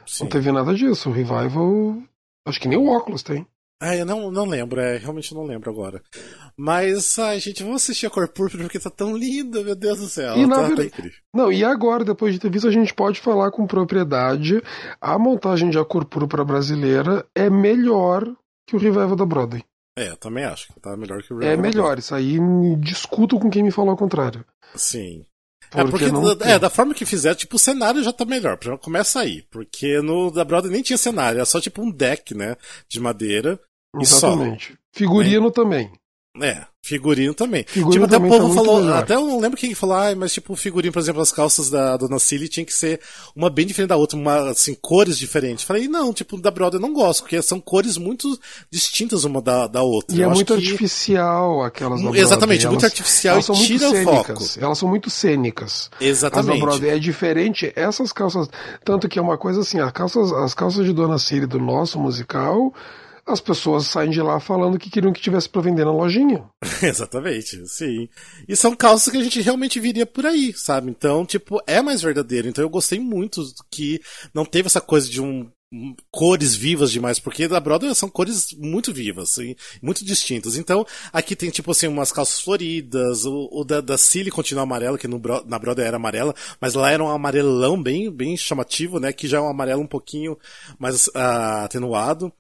[SPEAKER 2] Sim. Não teve nada disso. O Revival, acho que nem o óculos tem.
[SPEAKER 1] Ah, eu não, não lembro, é, realmente não lembro agora. Mas, ai, gente, vamos assistir a Cor Púrpura porque tá tão linda, meu Deus do céu.
[SPEAKER 2] E
[SPEAKER 1] tá,
[SPEAKER 2] na tá. Não, e agora, depois de ter visto, a gente pode falar com propriedade. A montagem de A Cor Púrpura brasileira é melhor que o Revival da Broadway.
[SPEAKER 1] É, também acho que tá melhor que o
[SPEAKER 2] É melhor, isso aí discuto com quem me falou ao contrário.
[SPEAKER 1] Sim. É, porque, porque é, da forma que fizer, tipo, o cenário já tá melhor. Começa aí. Porque no da Brother nem tinha cenário, era só tipo um deck, né? De madeira.
[SPEAKER 2] Exatamente. Figurino né? também.
[SPEAKER 1] É, figurino também. Figurino tipo, até o povo tá falou, até eu não lembro quem falou, ah, mas tipo, figurino, por exemplo, as calças da Dona Cilly tinha que ser uma bem diferente da outra, uma, assim, cores diferentes. Falei, não, tipo, da Brother eu não gosto, porque são cores muito distintas uma da, da outra.
[SPEAKER 2] E eu é muito que... artificial aquelas da
[SPEAKER 1] Exatamente, muito artificial elas e tira o foco.
[SPEAKER 2] Elas são muito cênicas.
[SPEAKER 1] Exatamente.
[SPEAKER 2] As da Brother é diferente, essas calças, tanto que é uma coisa assim, as calças, as calças de Dona Cilly do nosso musical as pessoas saem de lá falando que queriam que tivesse para vender na lojinha. *laughs*
[SPEAKER 1] Exatamente, sim. E são calças que a gente realmente viria por aí, sabe? Então, tipo, é mais verdadeiro. Então eu gostei muito que não teve essa coisa de um cores vivas demais, porque da Broadway são cores muito vivas, e muito distintas. Então, aqui tem tipo assim umas calças floridas, o, o da, da Cilly continua amarelo, que no, na Broadway era amarela, mas lá era um amarelão bem, bem chamativo, né, que já é um amarelo um pouquinho mais uh, atenuado.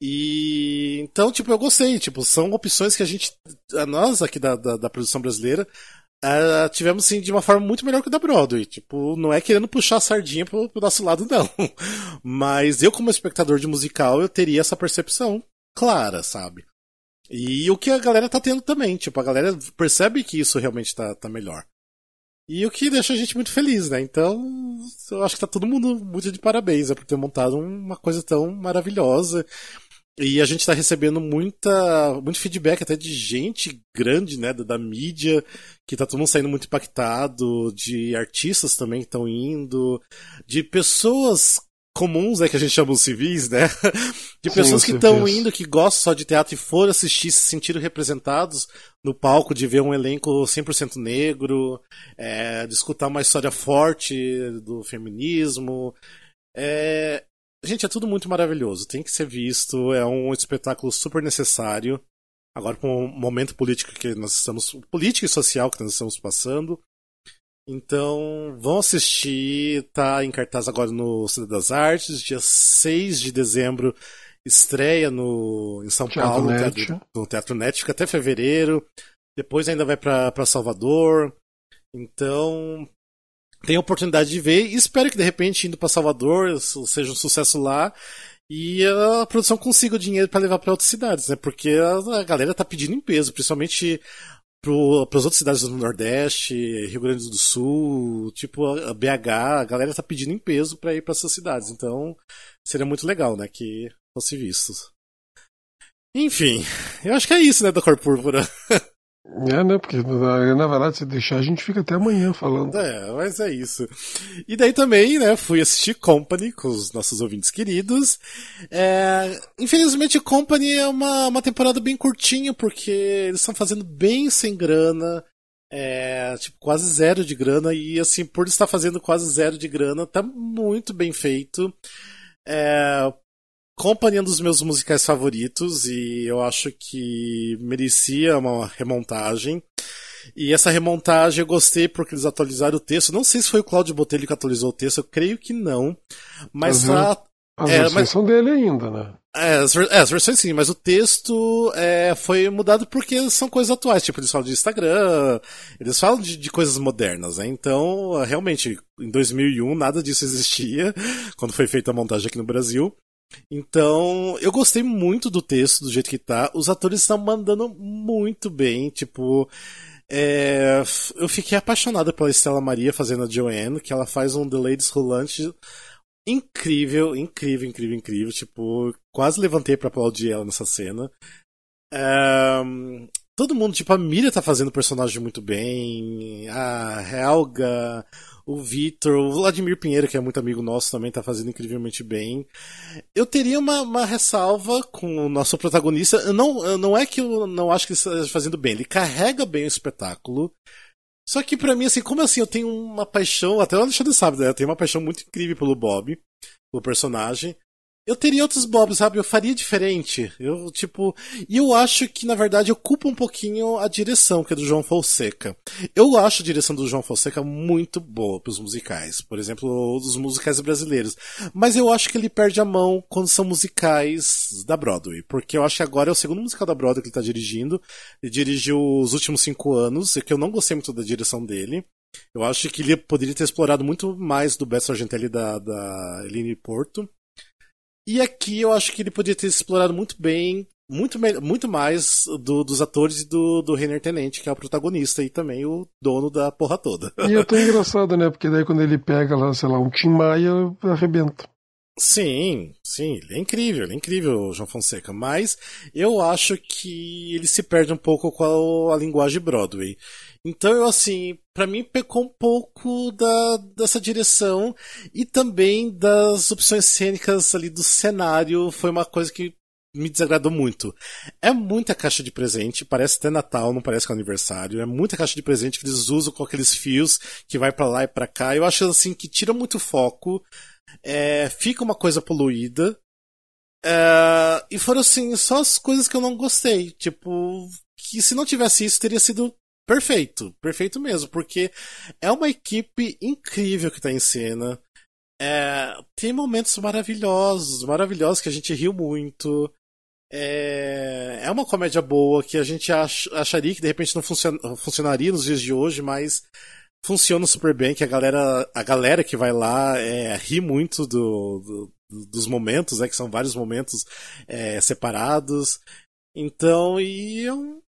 [SPEAKER 1] E então, tipo, eu gostei. Tipo, são opções que a gente, nós aqui da, da, da produção brasileira, uh, tivemos sim de uma forma muito melhor que a da Broadway. Tipo, não é querendo puxar a sardinha pro, pro nosso lado, não. *laughs* Mas eu, como espectador de musical, eu teria essa percepção clara, sabe? E o que a galera tá tendo também. Tipo, a galera percebe que isso realmente tá, tá melhor. E o que deixa a gente muito feliz, né? Então, eu acho que tá todo mundo muito de parabéns né, por ter montado uma coisa tão maravilhosa. E a gente está recebendo muita, muito feedback até de gente grande, né, da, da mídia, que tá todo mundo saindo muito impactado, de artistas também que estão indo, de pessoas comuns, né, que a gente chama os civis, né? *laughs* De pessoas Sim, que estão indo, que gostam só de teatro e foram assistir, se sentiram representados no palco, de ver um elenco 100% negro, é, de escutar uma história forte do feminismo. É, Gente, é tudo muito maravilhoso. Tem que ser visto. É um espetáculo super necessário. Agora, com o momento político que nós estamos. político e social que nós estamos passando. Então, vão assistir. Tá em cartaz agora no Cidade das Artes. Dia 6 de dezembro estreia no, em São Teatro Paulo, Net. no Teatro Net. Fica até fevereiro. Depois ainda vai para Salvador. Então, tem a oportunidade de ver e espero que de repente indo para Salvador seja um sucesso lá e a produção consiga o dinheiro para levar para outras cidades, né? Porque a, galera tá pedindo em peso, principalmente para as outras cidades do Nordeste, Rio Grande do Sul, tipo a BH, a galera tá pedindo em peso para ir para essas cidades. Então, seria muito legal, né, que fosse visto. Enfim, eu acho que é isso, né, da Cor Púrpura. *laughs*
[SPEAKER 2] É, né? Porque na, verdade, se deixar, a gente fica até amanhã falando.
[SPEAKER 1] É, mas é isso. E daí também, né, fui assistir Company com os nossos ouvintes queridos. É, infelizmente, Company é uma, uma temporada bem curtinha, porque eles estão fazendo bem sem grana. É, tipo, quase zero de grana. E assim, por estar fazendo quase zero de grana, tá muito bem feito. É, Company é um dos meus musicais favoritos e eu acho que merecia uma remontagem. E essa remontagem eu gostei porque eles atualizaram o texto. Não sei se foi o Claudio Botelho que atualizou o texto, eu creio que não. Mas
[SPEAKER 2] uhum. a, as é, versões mas, são dele ainda, né?
[SPEAKER 1] É as, é, as, versões sim, mas o texto é, foi mudado porque são coisas atuais. Tipo, eles falam de Instagram, eles falam de, de coisas modernas, né? Então, realmente, em 2001 nada disso existia, *laughs* quando foi feita a montagem aqui no Brasil. Então, eu gostei muito do texto, do jeito que tá. Os atores estão mandando muito bem, tipo. É, eu fiquei apaixonado pela Estela Maria fazendo a Joanne, que ela faz um The Ladies Rolante incrível, incrível, incrível, incrível. Tipo, quase levantei para aplaudir ela nessa cena. É, todo mundo, tipo, a Miriam tá fazendo o personagem muito bem, a Helga, o Vitor, o Vladimir Pinheiro, que é muito amigo nosso, também tá fazendo incrivelmente bem. Eu teria uma, uma ressalva com o nosso protagonista. Não, não é que eu não acho que ele esteja fazendo bem, ele carrega bem o espetáculo. Só que para mim, assim, como assim, eu tenho uma paixão, até o Alexandre sabe, né? Eu tenho uma paixão muito incrível pelo Bob, o personagem eu teria outros Bobs, sabe? Eu faria diferente. Eu, tipo. E eu acho que, na verdade, eu culpo um pouquinho a direção, que é do João Fonseca. Eu acho a direção do João Fonseca muito boa pros musicais. Por exemplo, os musicais brasileiros. Mas eu acho que ele perde a mão quando são musicais da Broadway. Porque eu acho que agora é o segundo musical da Broadway que ele tá dirigindo. Ele dirigiu os últimos cinco anos, que eu não gostei muito da direção dele. Eu acho que ele poderia ter explorado muito mais do Best Argentelli da, da Eline Porto. E aqui eu acho que ele poderia ter explorado muito bem, muito, muito mais do, dos atores e do, do Renner Tenente, que é o protagonista e também o dono da porra toda.
[SPEAKER 2] E é tão engraçado, né? Porque daí quando ele pega lá, sei lá, um Tim Maia, arrebenta.
[SPEAKER 1] Sim, sim, ele é incrível, ele é incrível, o João Fonseca, mas eu acho que ele se perde um pouco com a, a linguagem Broadway. Então eu assim, para mim pecou um pouco da, dessa direção e também das opções cênicas ali do cenário, foi uma coisa que me desagradou muito. É muita caixa de presente, parece até Natal, não parece que é aniversário. É muita caixa de presente que eles usam com aqueles fios que vai para lá e para cá. Eu acho assim que tira muito foco é, fica uma coisa poluída. É, e foram assim, só as coisas que eu não gostei. Tipo, que se não tivesse isso, teria sido perfeito. Perfeito mesmo, porque é uma equipe incrível que tá em cena. É, tem momentos maravilhosos, maravilhosos que a gente riu muito. É, é uma comédia boa que a gente ach, acharia que de repente não funcion, funcionaria nos dias de hoje, mas funciona super bem, que a galera, a galera que vai lá é, ri muito do, do dos momentos, né, que são vários momentos é, separados. Então, e eu...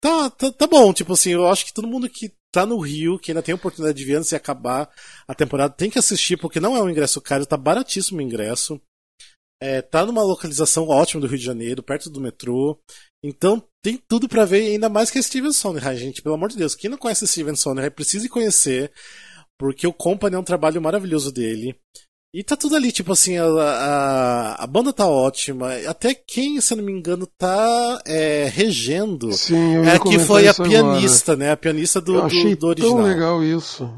[SPEAKER 1] Tá, tá, tá bom, tipo assim, eu acho que todo mundo que tá no Rio, que ainda tem a oportunidade de ver antes de acabar a temporada, tem que assistir, porque não é um ingresso caro, tá baratíssimo o ingresso. É, tá numa localização ótima do Rio de Janeiro, perto do metrô. Então tem tudo para ver, ainda mais que é Steven Sondheim, gente. Pelo amor de Deus, quem não conhece Steven Sondheim precisa conhecer, porque o Company é um trabalho maravilhoso dele. E tá tudo ali, tipo assim, a, a, a banda tá ótima. Até quem, se eu não me engano, tá é, regendo.
[SPEAKER 2] Sim, eu
[SPEAKER 1] é que foi a pianista, agora. né? A pianista do,
[SPEAKER 2] eu achei
[SPEAKER 1] do, do original.
[SPEAKER 2] Tão legal isso.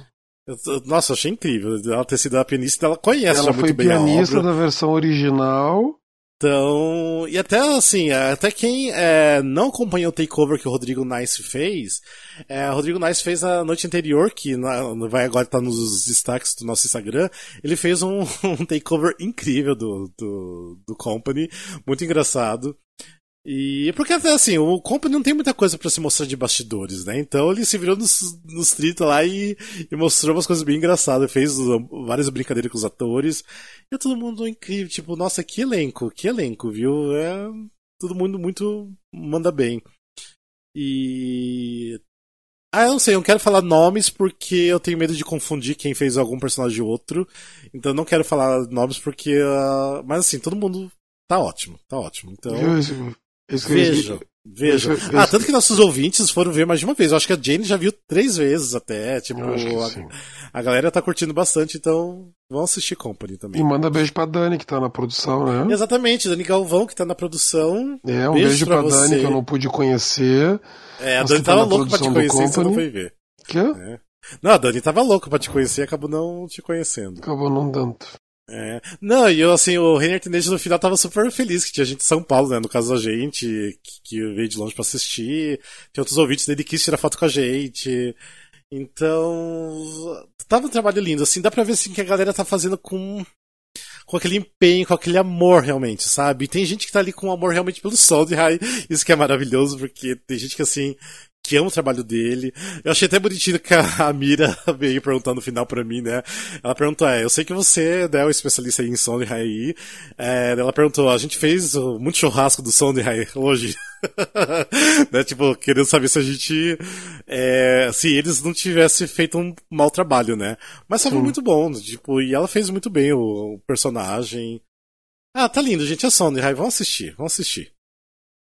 [SPEAKER 1] Nossa, achei incrível. Ela ter sido a pianista, ela conhece
[SPEAKER 2] ela
[SPEAKER 1] muito bem a obra.
[SPEAKER 2] Ela foi pianista da versão original.
[SPEAKER 1] Então, e até assim, até quem é, não acompanhou o takeover que o Rodrigo Nice fez, é, o Rodrigo Nice fez a noite anterior, que na, vai agora estar tá nos destaques do nosso Instagram, ele fez um, *laughs* um takeover incrível do, do, do Company, muito engraçado. E porque assim, o Company não tem muita coisa para se mostrar de bastidores, né? Então ele se virou nos, nos 30 lá e, e mostrou umas coisas bem engraçadas. Fez várias brincadeiras com os atores. E é todo mundo incrível. Tipo, nossa, que elenco, que elenco, viu? É. Todo mundo muito manda bem. E. Ah, eu não sei, eu não quero falar nomes porque eu tenho medo de confundir quem fez algum personagem ou outro. Então eu não quero falar nomes porque. Uh... Mas assim, todo mundo tá ótimo, tá ótimo. Então. Veja. Veja. Ah, tanto que nossos ouvintes foram ver mais de uma vez. Eu acho que a Jane já viu três vezes até. Tipo, a, a, galera tá curtindo bastante, então vão assistir Company também.
[SPEAKER 2] E manda beijo pra Dani, que tá na produção, né?
[SPEAKER 1] Exatamente, Dani Galvão, que tá na produção.
[SPEAKER 2] É, um beijo, beijo pra, pra Dani, que eu não pude conhecer.
[SPEAKER 1] É, a Dani tava tá louca pra te conhecer, você não foi ver.
[SPEAKER 2] Quê?
[SPEAKER 1] É. Não, a Dani tava louca pra te conhecer e acabou não te conhecendo.
[SPEAKER 2] Acabou não dando.
[SPEAKER 1] É. Não, e eu, assim, o Renner Teenage no final tava super feliz que tinha gente de São Paulo, né? No caso da gente, que, que veio de longe para assistir. Tinha outros ouvintes dele que quis tirar foto com a gente. Então. Tava um trabalho lindo, assim, dá pra ver assim que a galera tá fazendo com. Com aquele empenho, com aquele amor realmente, sabe? E tem gente que tá ali com amor realmente pelo sol de Rai. Isso que é maravilhoso, porque tem gente que assim, que ama o trabalho dele. Eu achei até bonitinho que a Mira *laughs* veio perguntando no final pra mim, né? Ela perguntou, é, eu sei que você né, é o especialista em de Rai. É, ela perguntou, a gente fez muito churrasco do de Rai hoje. *laughs* né, tipo, querendo saber se a gente. É, se eles não tivessem feito um mau trabalho, né? Mas foi muito bom, tipo, e ela fez muito bem o, o personagem. Ah, tá lindo, gente. É Rai. Vamos assistir, vamos assistir.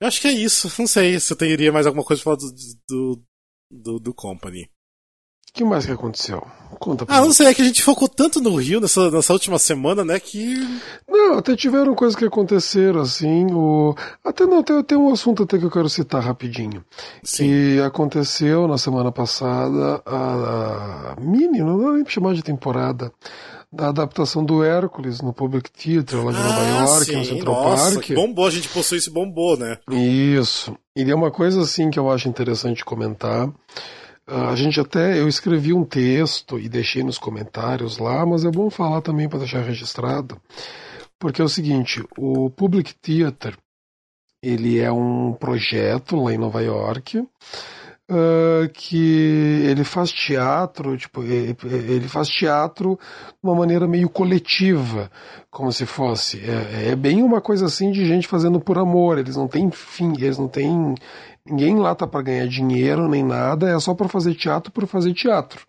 [SPEAKER 1] Eu acho que é isso. Não sei se eu teria mais alguma coisa pra falar do, do, do, do Company.
[SPEAKER 2] O que mais que aconteceu? Conta
[SPEAKER 1] pra Ah, mim. não sei, é que a gente focou tanto no Rio nessa, nessa última semana, né, que...
[SPEAKER 2] Não, até tiveram coisas que aconteceram, assim, o... Até não, tem, tem um assunto até que eu quero citar rapidinho. Sim. Que aconteceu na semana passada, a, a mini, não dá nem pra chamar de temporada, da adaptação do Hércules no Public Theater lá de ah, Nova York, sim. no Central Nossa, Park.
[SPEAKER 1] Que bombou, a gente possui esse bombou, né?
[SPEAKER 2] Isso. E é uma coisa assim que eu acho interessante comentar. Ah, a gente até, eu escrevi um texto e deixei nos comentários lá, mas é bom falar também para deixar registrado, porque é o seguinte, o Public Theater, ele é um projeto lá em Nova York, uh, que ele faz teatro, tipo, ele faz teatro de uma maneira meio coletiva, como se fosse. É, é bem uma coisa assim de gente fazendo por amor. Eles não têm fim, eles não têm. Ninguém lá tá para ganhar dinheiro nem nada, é só para fazer teatro por fazer teatro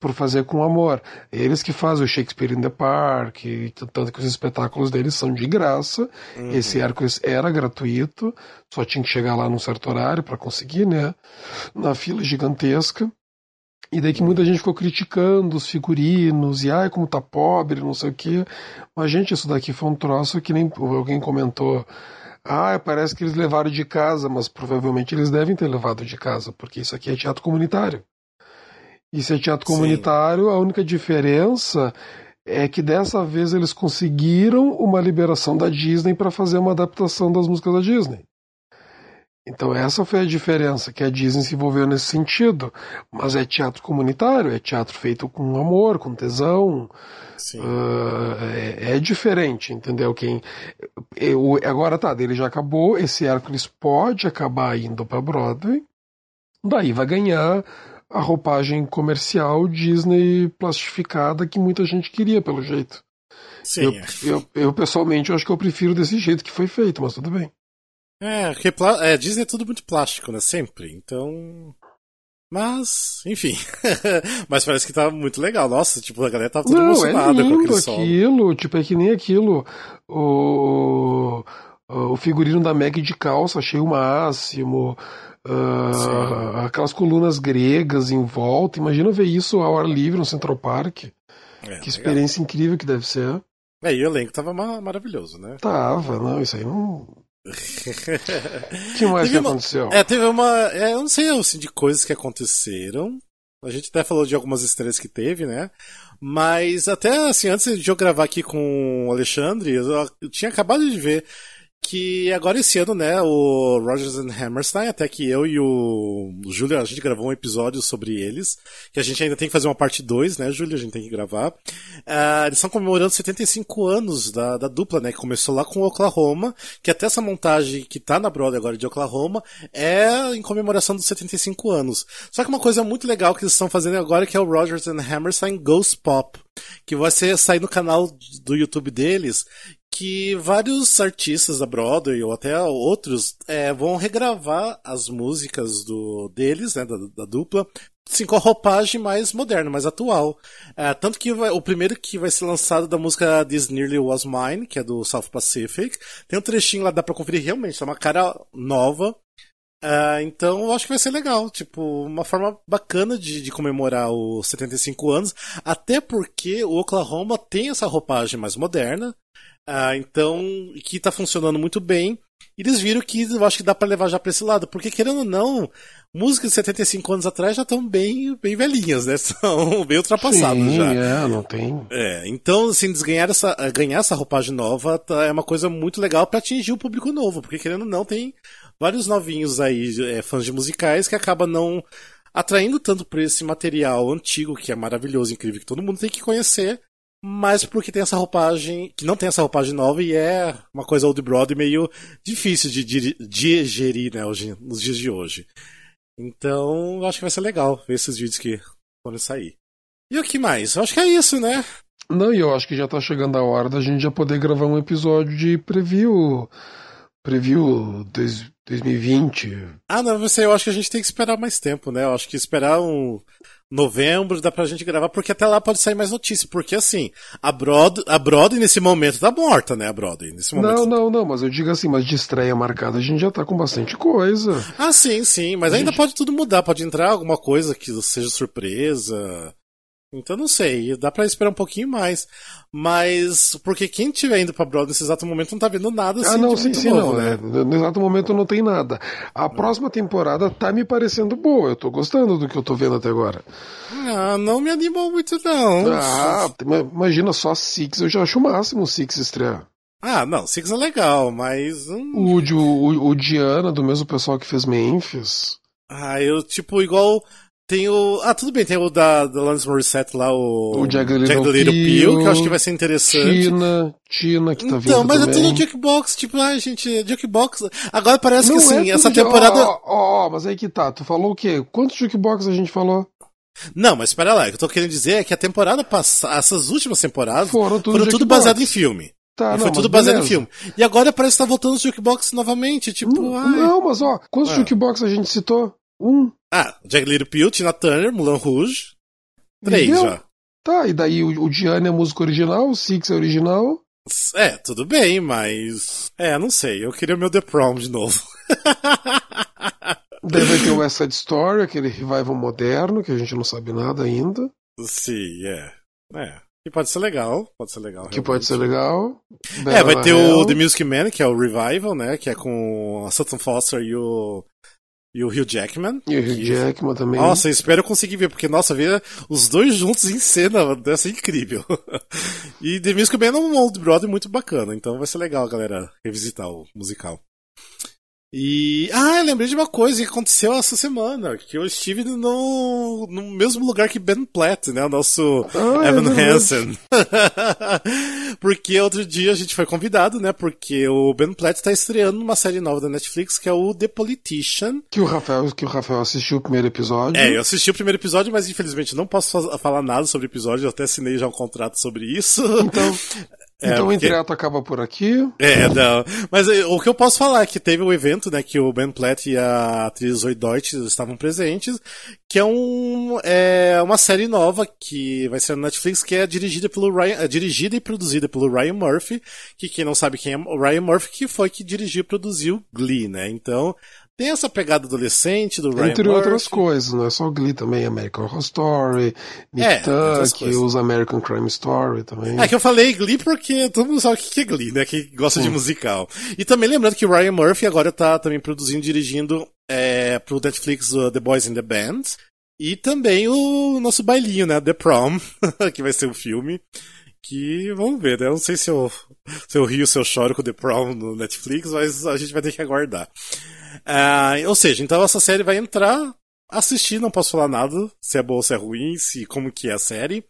[SPEAKER 2] por fazer com amor. Eles que fazem o Shakespeare in the Park, tanto que os espetáculos deles são de graça. Uhum. Esse Hércules era gratuito, só tinha que chegar lá num certo horário para conseguir, né? Na fila gigantesca. E daí que muita gente ficou criticando os figurinos, e ai, como tá pobre, não sei o quê. Mas, gente, isso daqui foi um troço que nem alguém comentou. Ah, parece que eles levaram de casa, mas provavelmente eles devem ter levado de casa, porque isso aqui é teatro comunitário. Isso é teatro comunitário, Sim. a única diferença é que dessa vez eles conseguiram uma liberação da Disney para fazer uma adaptação das músicas da Disney. Então essa foi a diferença, que a Disney se envolveu nesse sentido. Mas é teatro comunitário, é teatro feito com amor, com tesão. Uh, é, é, diferente, entendeu? Quem eu, agora tá, dele já acabou. Esse Hércules pode acabar indo para Broadway. Daí vai ganhar a roupagem comercial Disney plastificada que muita gente queria, pelo jeito. Sim. Eu, eu, eu, pessoalmente, eu acho que eu prefiro desse jeito que foi feito, mas tudo bem.
[SPEAKER 1] É, porque é, Disney é tudo muito plástico, né? Sempre. Então. Mas, enfim. *laughs* mas parece que tá muito legal. Nossa, tipo, a galera tá toda Não, é emocionada é lindo com aquele
[SPEAKER 2] aquilo, tipo, é que nem aquilo. O, o figurino da Meg de calça, achei o máximo. Uh, aquelas colunas gregas em volta. Imagina ver isso ao ar livre no Central Park. É, que experiência legal. incrível que deve ser.
[SPEAKER 1] É, e o elenco tava maravilhoso, né?
[SPEAKER 2] Tava, não, isso aí não. que mais *laughs* que
[SPEAKER 1] uma...
[SPEAKER 2] aconteceu?
[SPEAKER 1] É, teve uma. É, eu não sei assim, de coisas que aconteceram. A gente até falou de algumas estrelas que teve, né? Mas até assim, antes de eu gravar aqui com o Alexandre, eu, eu tinha acabado de ver que agora esse ano, né, o Rogers and Hammerstein, até que eu e o, Júlio, a gente gravou um episódio sobre eles, que a gente ainda tem que fazer uma parte 2, né, Júlio, a gente tem que gravar. Uh, eles estão comemorando 75 anos da, da dupla, né, que começou lá com Oklahoma, que até essa montagem que tá na Broadway agora de Oklahoma é em comemoração dos 75 anos. Só que uma coisa muito legal que eles estão fazendo agora que é o Rogers and Hammerstein Ghost Pop, que vai sair no canal do YouTube deles que vários artistas da Broadway ou até outros é, vão regravar as músicas do deles, né, da, da dupla, sim, com a roupagem mais moderna, mais atual. É, tanto que vai, o primeiro que vai ser lançado da música This Nearly Was Mine, que é do South Pacific, tem um trechinho lá, dá pra conferir realmente, é uma cara nova. É, então eu acho que vai ser legal, tipo, uma forma bacana de, de comemorar os 75 anos, até porque o Oklahoma tem essa roupagem mais moderna, ah, então, que tá funcionando muito bem. E eles viram que eu acho que dá para levar já pra esse lado, porque querendo ou não, músicas de 75 anos atrás já estão bem, bem velhinhas, né? *laughs* São bem ultrapassadas Sim, já.
[SPEAKER 2] É, não tem.
[SPEAKER 1] É, então, assim, ganhar essa, ganhar essa roupagem nova tá, é uma coisa muito legal para atingir o público novo, porque querendo ou não, tem vários novinhos aí, é, fãs de musicais, que acaba não atraindo tanto por esse material antigo, que é maravilhoso, incrível, que todo mundo tem que conhecer, mas porque tem essa roupagem, que não tem essa roupagem nova e é uma coisa old broad meio difícil de, digerir, né, hoje, nos dias de hoje. Então, acho que vai ser legal ver esses vídeos que podem sair. E o que mais? Eu acho que é isso, né?
[SPEAKER 2] Não, e eu acho que já tá chegando a hora da gente já poder gravar um episódio de preview. Preview 2020.
[SPEAKER 1] Ah, não, você, eu acho que a gente tem que esperar mais tempo, né? Eu acho que esperar um novembro, dá pra gente gravar, porque até lá pode sair mais notícia. Porque assim, a Broadway, a Broadway nesse momento tá morta, né? A Broadway nesse momento.
[SPEAKER 2] Não, não, não, mas eu digo assim, mas de estreia marcada a gente já tá com bastante coisa.
[SPEAKER 1] Ah, sim, sim, mas a ainda gente... pode tudo mudar, pode entrar alguma coisa que seja surpresa. Então não sei, dá para esperar um pouquinho mais. Mas, porque quem estiver indo pra Broadway nesse exato momento não tá vendo nada assim.
[SPEAKER 2] Ah, não, sim, sim, novo, não. Né? É, no exato momento não tem nada. A próxima temporada tá me parecendo boa, eu tô gostando do que eu tô vendo até agora.
[SPEAKER 1] Ah, não me animou muito não.
[SPEAKER 2] Ah, imagina só Six, eu já acho o máximo o Six estrear.
[SPEAKER 1] Ah, não, Six é legal, mas. Hum...
[SPEAKER 2] O, o, o Diana, do mesmo pessoal que fez Memphis.
[SPEAKER 1] Ah, eu, tipo, igual Tem o. Ah, tudo bem, tem o da, da Alanis Morissette lá, o.
[SPEAKER 2] O Jagged Little, Little
[SPEAKER 1] Pill, que eu acho que vai ser interessante.
[SPEAKER 2] Tina, Tina que tá
[SPEAKER 1] então,
[SPEAKER 2] vindo. Então,
[SPEAKER 1] mas
[SPEAKER 2] também.
[SPEAKER 1] é tudo Jukebox, tipo, ai, gente, Jukebox. Agora parece Não que assim, é essa temporada.
[SPEAKER 2] Ó, ó, ó, mas aí que tá, tu falou o quê? Quantos Jukebox a gente falou?
[SPEAKER 1] Não, mas espera lá, o que eu tô querendo dizer é que a temporada passada, essas últimas temporadas foram tudo, foram tudo baseado em filme. Tá, não, foi tudo baseado beleza. em filme. E agora parece que tá voltando os jukebox novamente, tipo,
[SPEAKER 2] não, não mas ó, quantos ah. jukebox a gente citou? Um.
[SPEAKER 1] Ah, Jack Little Pill, Tina Turner, Mulan Rouge. Três Entendeu? já.
[SPEAKER 2] Tá, e daí o, o Diane é música original, o Six é original.
[SPEAKER 1] É, tudo bem, mas. É, não sei. Eu queria o meu The Prom de novo.
[SPEAKER 2] Daí vai ter o West Side Story, aquele revival moderno, que a gente não sabe nada ainda.
[SPEAKER 1] Sim, é. É. Que pode ser legal, pode ser legal.
[SPEAKER 2] Que realmente. pode ser legal.
[SPEAKER 1] Bela é, vai ter o The Music Man, que é o Revival, né? Que é com a Sutton Foster e o e o Hugh Jackman.
[SPEAKER 2] E o Hugh que... Jackman também.
[SPEAKER 1] Nossa, espero conseguir ver, porque, nossa, ver os dois juntos em cena deve ser incrível. *laughs* e The Music Man é um old brother muito bacana, então vai ser legal, galera, revisitar o musical. E. Ah, eu lembrei de uma coisa que aconteceu essa semana. Que eu estive no, no mesmo lugar que Ben Platt, né? O nosso ah, Evan é Hansen. *laughs* porque outro dia a gente foi convidado, né? Porque o Ben Platt está estreando uma série nova da Netflix que é o The Politician.
[SPEAKER 2] Que o Rafael, que o Rafael assistiu o primeiro episódio.
[SPEAKER 1] É, eu assisti o primeiro episódio, mas infelizmente não posso falar nada sobre o episódio. Eu até assinei já um contrato sobre isso.
[SPEAKER 2] Então. *laughs* É, então porque... o entreato acaba por aqui.
[SPEAKER 1] É, não. Mas é, o que eu posso falar é que teve um evento, né, que o Ben Platt e a atriz Zoe Deutsch estavam presentes, que é, um, é uma série nova que vai ser na Netflix, que é dirigida pelo Ryan, é dirigida e produzida pelo Ryan Murphy, que quem não sabe quem é o Ryan Murphy, que foi que dirigiu e produziu Glee, né? Então, tem essa pegada adolescente do Ryan
[SPEAKER 2] Entre
[SPEAKER 1] Murphy.
[SPEAKER 2] outras coisas, não é só Glee também, American Horror Story, Nick é, os American Crime Story também.
[SPEAKER 1] É que eu falei Glee porque todo mundo sabe o que é Glee, né? Que gosta Sim. de musical. E também lembrando que o Ryan Murphy agora tá também produzindo, dirigindo é, pro Netflix uh, The Boys in the Band. E também o nosso bailinho, né? The Prom, *laughs* que vai ser o um filme. Que vamos ver, né? Eu não sei se eu, se eu rio, se eu choro com The Prom no Netflix, mas a gente vai ter que aguardar. Uh, ou seja, então essa série vai entrar, assistir, não posso falar nada, se é boa ou se é ruim, se como que é a série.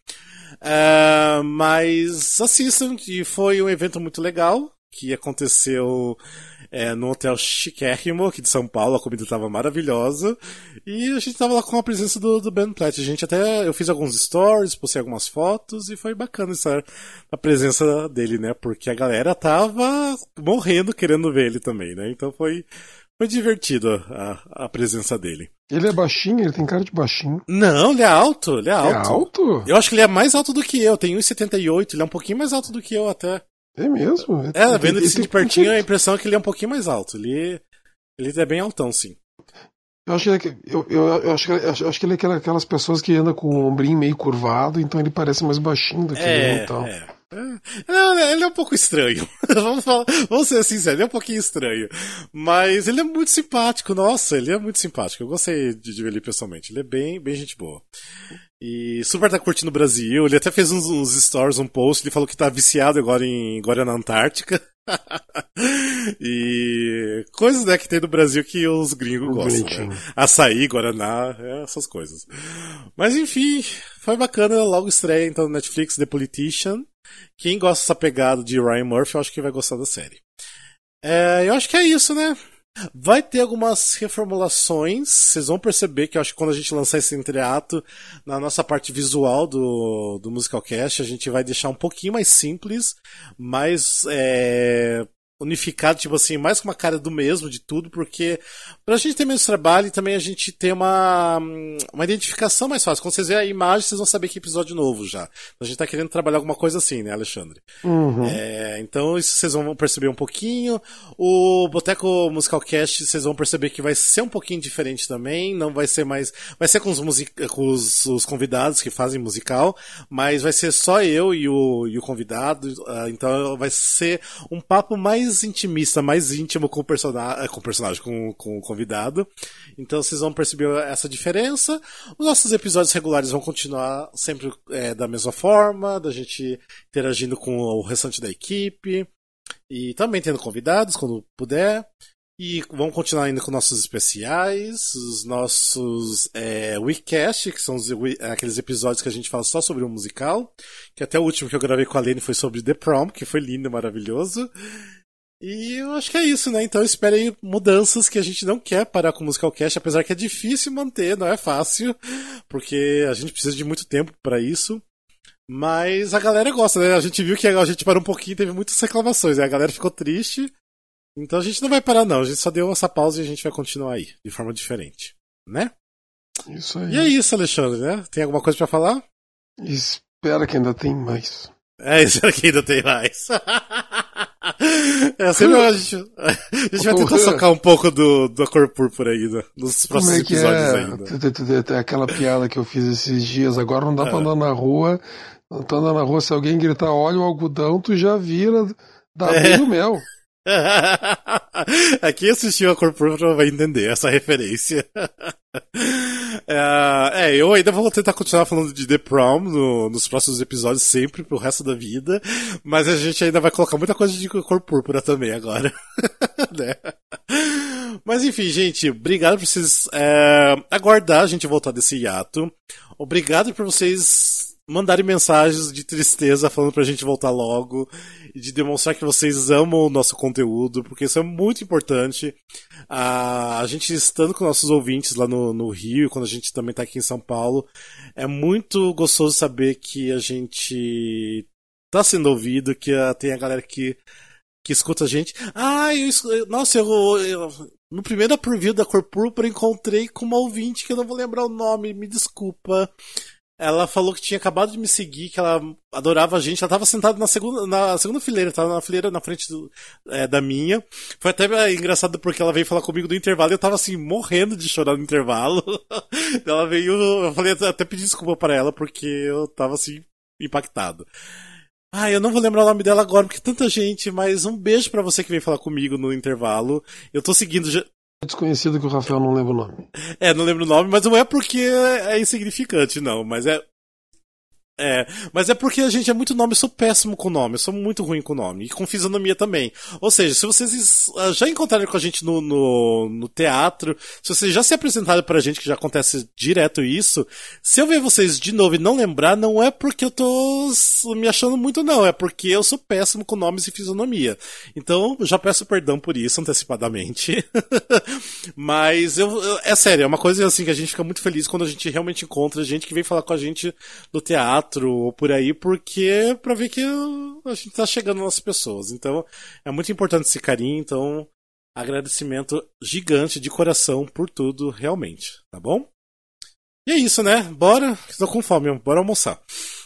[SPEAKER 1] Uh, mas assistam, e foi um evento muito legal, que aconteceu é, no hotel chiquérrimo aqui de São Paulo, a comida estava maravilhosa, e a gente estava lá com a presença do, do Ben Platt. A gente até, eu fiz alguns stories, postei algumas fotos, e foi bacana estar a presença dele, né, porque a galera tava morrendo querendo ver ele também, né, então foi, foi divertido a, a presença dele.
[SPEAKER 2] Ele é baixinho? Ele tem cara de baixinho?
[SPEAKER 1] Não, ele é alto, ele é alto.
[SPEAKER 2] É alto?
[SPEAKER 1] Eu acho que ele é mais alto do que eu, tem 1,78, ele é um pouquinho mais alto do que eu até.
[SPEAKER 2] É mesmo?
[SPEAKER 1] É, vendo ele, assim de pertinho, a impressão é que ele é um pouquinho mais alto. Ele, ele é bem altão, sim.
[SPEAKER 2] Eu acho que, ele, eu, eu, eu, acho que, eu acho que ele é aquelas pessoas que andam com o ombrinho meio curvado, então ele parece mais baixinho do que é, eu, então. É.
[SPEAKER 1] É, ele é um pouco estranho. *laughs* vamos, falar, vamos ser sinceros, ele é um pouquinho estranho. Mas ele é muito simpático, nossa, ele é muito simpático. Eu gostei de, de ver ele pessoalmente. Ele é bem, bem gente boa. E super tá curtindo o Brasil. Ele até fez uns, uns stories, um post. Ele falou que tá viciado agora em agora na Antártica. *laughs* e coisas né, que tem no Brasil que os gringos gostam. Né? Açaí, Guaraná, é, essas coisas. Mas enfim, foi bacana. Logo estreia então no Netflix The Politician. Quem gosta dessa pegada de Ryan Murphy, eu acho que vai gostar da série. É, eu acho que é isso, né? Vai ter algumas reformulações. Vocês vão perceber que acho que quando a gente lançar esse entreato, na nossa parte visual do, do Musicalcast, a gente vai deixar um pouquinho mais simples, mais é, unificado, tipo assim, mais com uma cara do mesmo de tudo, porque pra gente ter menos trabalho e também a gente ter uma, uma identificação mais fácil. Quando vocês verem a imagem, vocês vão saber que episódio novo já. A gente tá querendo trabalhar alguma coisa assim, né, Alexandre?
[SPEAKER 2] Uhum.
[SPEAKER 1] É, então isso vocês vão perceber um pouquinho. O Boteco Musical Cast, vocês vão perceber que vai ser um pouquinho diferente também. Não vai ser mais. Vai ser com os, music... com os, os convidados que fazem musical, mas vai ser só eu e o, e o convidado. Uh, então vai ser um papo mais mais intimista, mais íntimo com o, personagem, com o personagem, com, com o convidado. Então vocês vão perceber essa diferença. Os nossos episódios regulares vão continuar sempre é, da mesma forma, da gente interagindo com o restante da equipe. E também tendo convidados quando puder. E vamos continuar ainda com nossos especiais, os nossos é, Wecast, que são os, aqueles episódios que a gente fala só sobre o musical. Que até o último que eu gravei com a Lene foi sobre The Prom, que foi lindo maravilhoso. E eu acho que é isso, né? Então esperem mudanças que a gente não quer parar com o Musicalcast, apesar que é difícil manter, não é fácil, porque a gente precisa de muito tempo para isso. Mas a galera gosta, né? A gente viu que a gente parou um pouquinho teve muitas reclamações, né? A galera ficou triste. Então a gente não vai parar, não. A gente só deu essa pausa e a gente vai continuar aí, de forma diferente. Né?
[SPEAKER 2] Isso aí.
[SPEAKER 1] E é isso, Alexandre, né? Tem alguma coisa para falar?
[SPEAKER 2] Espera que ainda tem mais.
[SPEAKER 1] É, *laughs* espera que ainda tem mais. *laughs* É, sempre a gente, a gente vai tentar socar um pouco do, da cor púrpura aí né? nos próximos é episódios é? ainda.
[SPEAKER 2] Tem aquela piada que eu fiz esses dias, agora não dá é. pra andar na rua, não tá andando na rua, se alguém gritar olha o algodão, tu já vira, dá é. bem no mel. *laughs*
[SPEAKER 1] Quem assistiu a Cor Púrpura vai entender essa referência. *laughs* É, é, eu ainda vou tentar continuar falando de The Prom no, nos próximos episódios, sempre, pro resto da vida. Mas a gente ainda vai colocar muita coisa de cor púrpura também agora. *laughs* né? Mas enfim, gente, obrigado por vocês é, aguardar a gente voltar desse hiato. Obrigado por vocês mandarem mensagens de tristeza falando pra gente voltar logo e de demonstrar que vocês amam o nosso conteúdo, porque isso é muito importante. a gente estando com nossos ouvintes lá no, no Rio, quando a gente também tá aqui em São Paulo, é muito gostoso saber que a gente tá sendo ouvido, que a, tem a galera que, que escuta a gente. Ah, eu, nossa, eu, eu no primeiro preview da Cor Púrpura encontrei com uma ouvinte que eu não vou lembrar o nome, me desculpa. Ela falou que tinha acabado de me seguir, que ela adorava a gente. Ela tava sentada na segunda, na segunda fileira, tava na fileira na frente do, é, da minha. Foi até engraçado porque ela veio falar comigo do intervalo e eu tava assim, morrendo de chorar no intervalo. *laughs* ela veio, eu falei até pedir desculpa para ela porque eu tava assim, impactado. Ah, eu não vou lembrar o nome dela agora, porque tanta gente, mas um beijo para você que veio falar comigo no intervalo. Eu tô seguindo,
[SPEAKER 2] desconhecido que o Rafael não lembra o nome.
[SPEAKER 1] É, não lembro o nome, mas não é porque é insignificante, não. Mas é é, mas é porque a gente é muito nome, eu sou péssimo com nome, eu sou muito ruim com nome, e com fisionomia também. Ou seja, se vocês ah, já encontraram com a gente no, no, no teatro, se vocês já se apresentaram pra gente, que já acontece direto isso, se eu ver vocês de novo e não lembrar, não é porque eu tô me achando muito, não, é porque eu sou péssimo com nomes e fisionomia. Então, já peço perdão por isso antecipadamente. *laughs* mas eu, eu, é sério, é uma coisa assim que a gente fica muito feliz quando a gente realmente encontra gente que vem falar com a gente no teatro ou por aí, porque para ver que a gente tá chegando nas pessoas. Então, é muito importante esse carinho, então agradecimento gigante de coração por tudo, realmente, tá bom? E é isso, né? Bora, estou com fome, bora almoçar.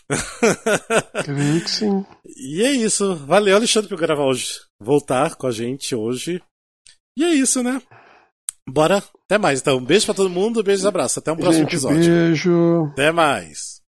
[SPEAKER 1] *laughs*
[SPEAKER 2] Creio que sim.
[SPEAKER 1] E é isso. Valeu, Alexandre, por gravar hoje. Voltar com a gente hoje. E é isso, né? Bora. Até mais, então. Um beijo pra todo mundo, beijo e abraço. Até um próximo
[SPEAKER 2] gente,
[SPEAKER 1] episódio.
[SPEAKER 2] Beijo.
[SPEAKER 1] Até mais.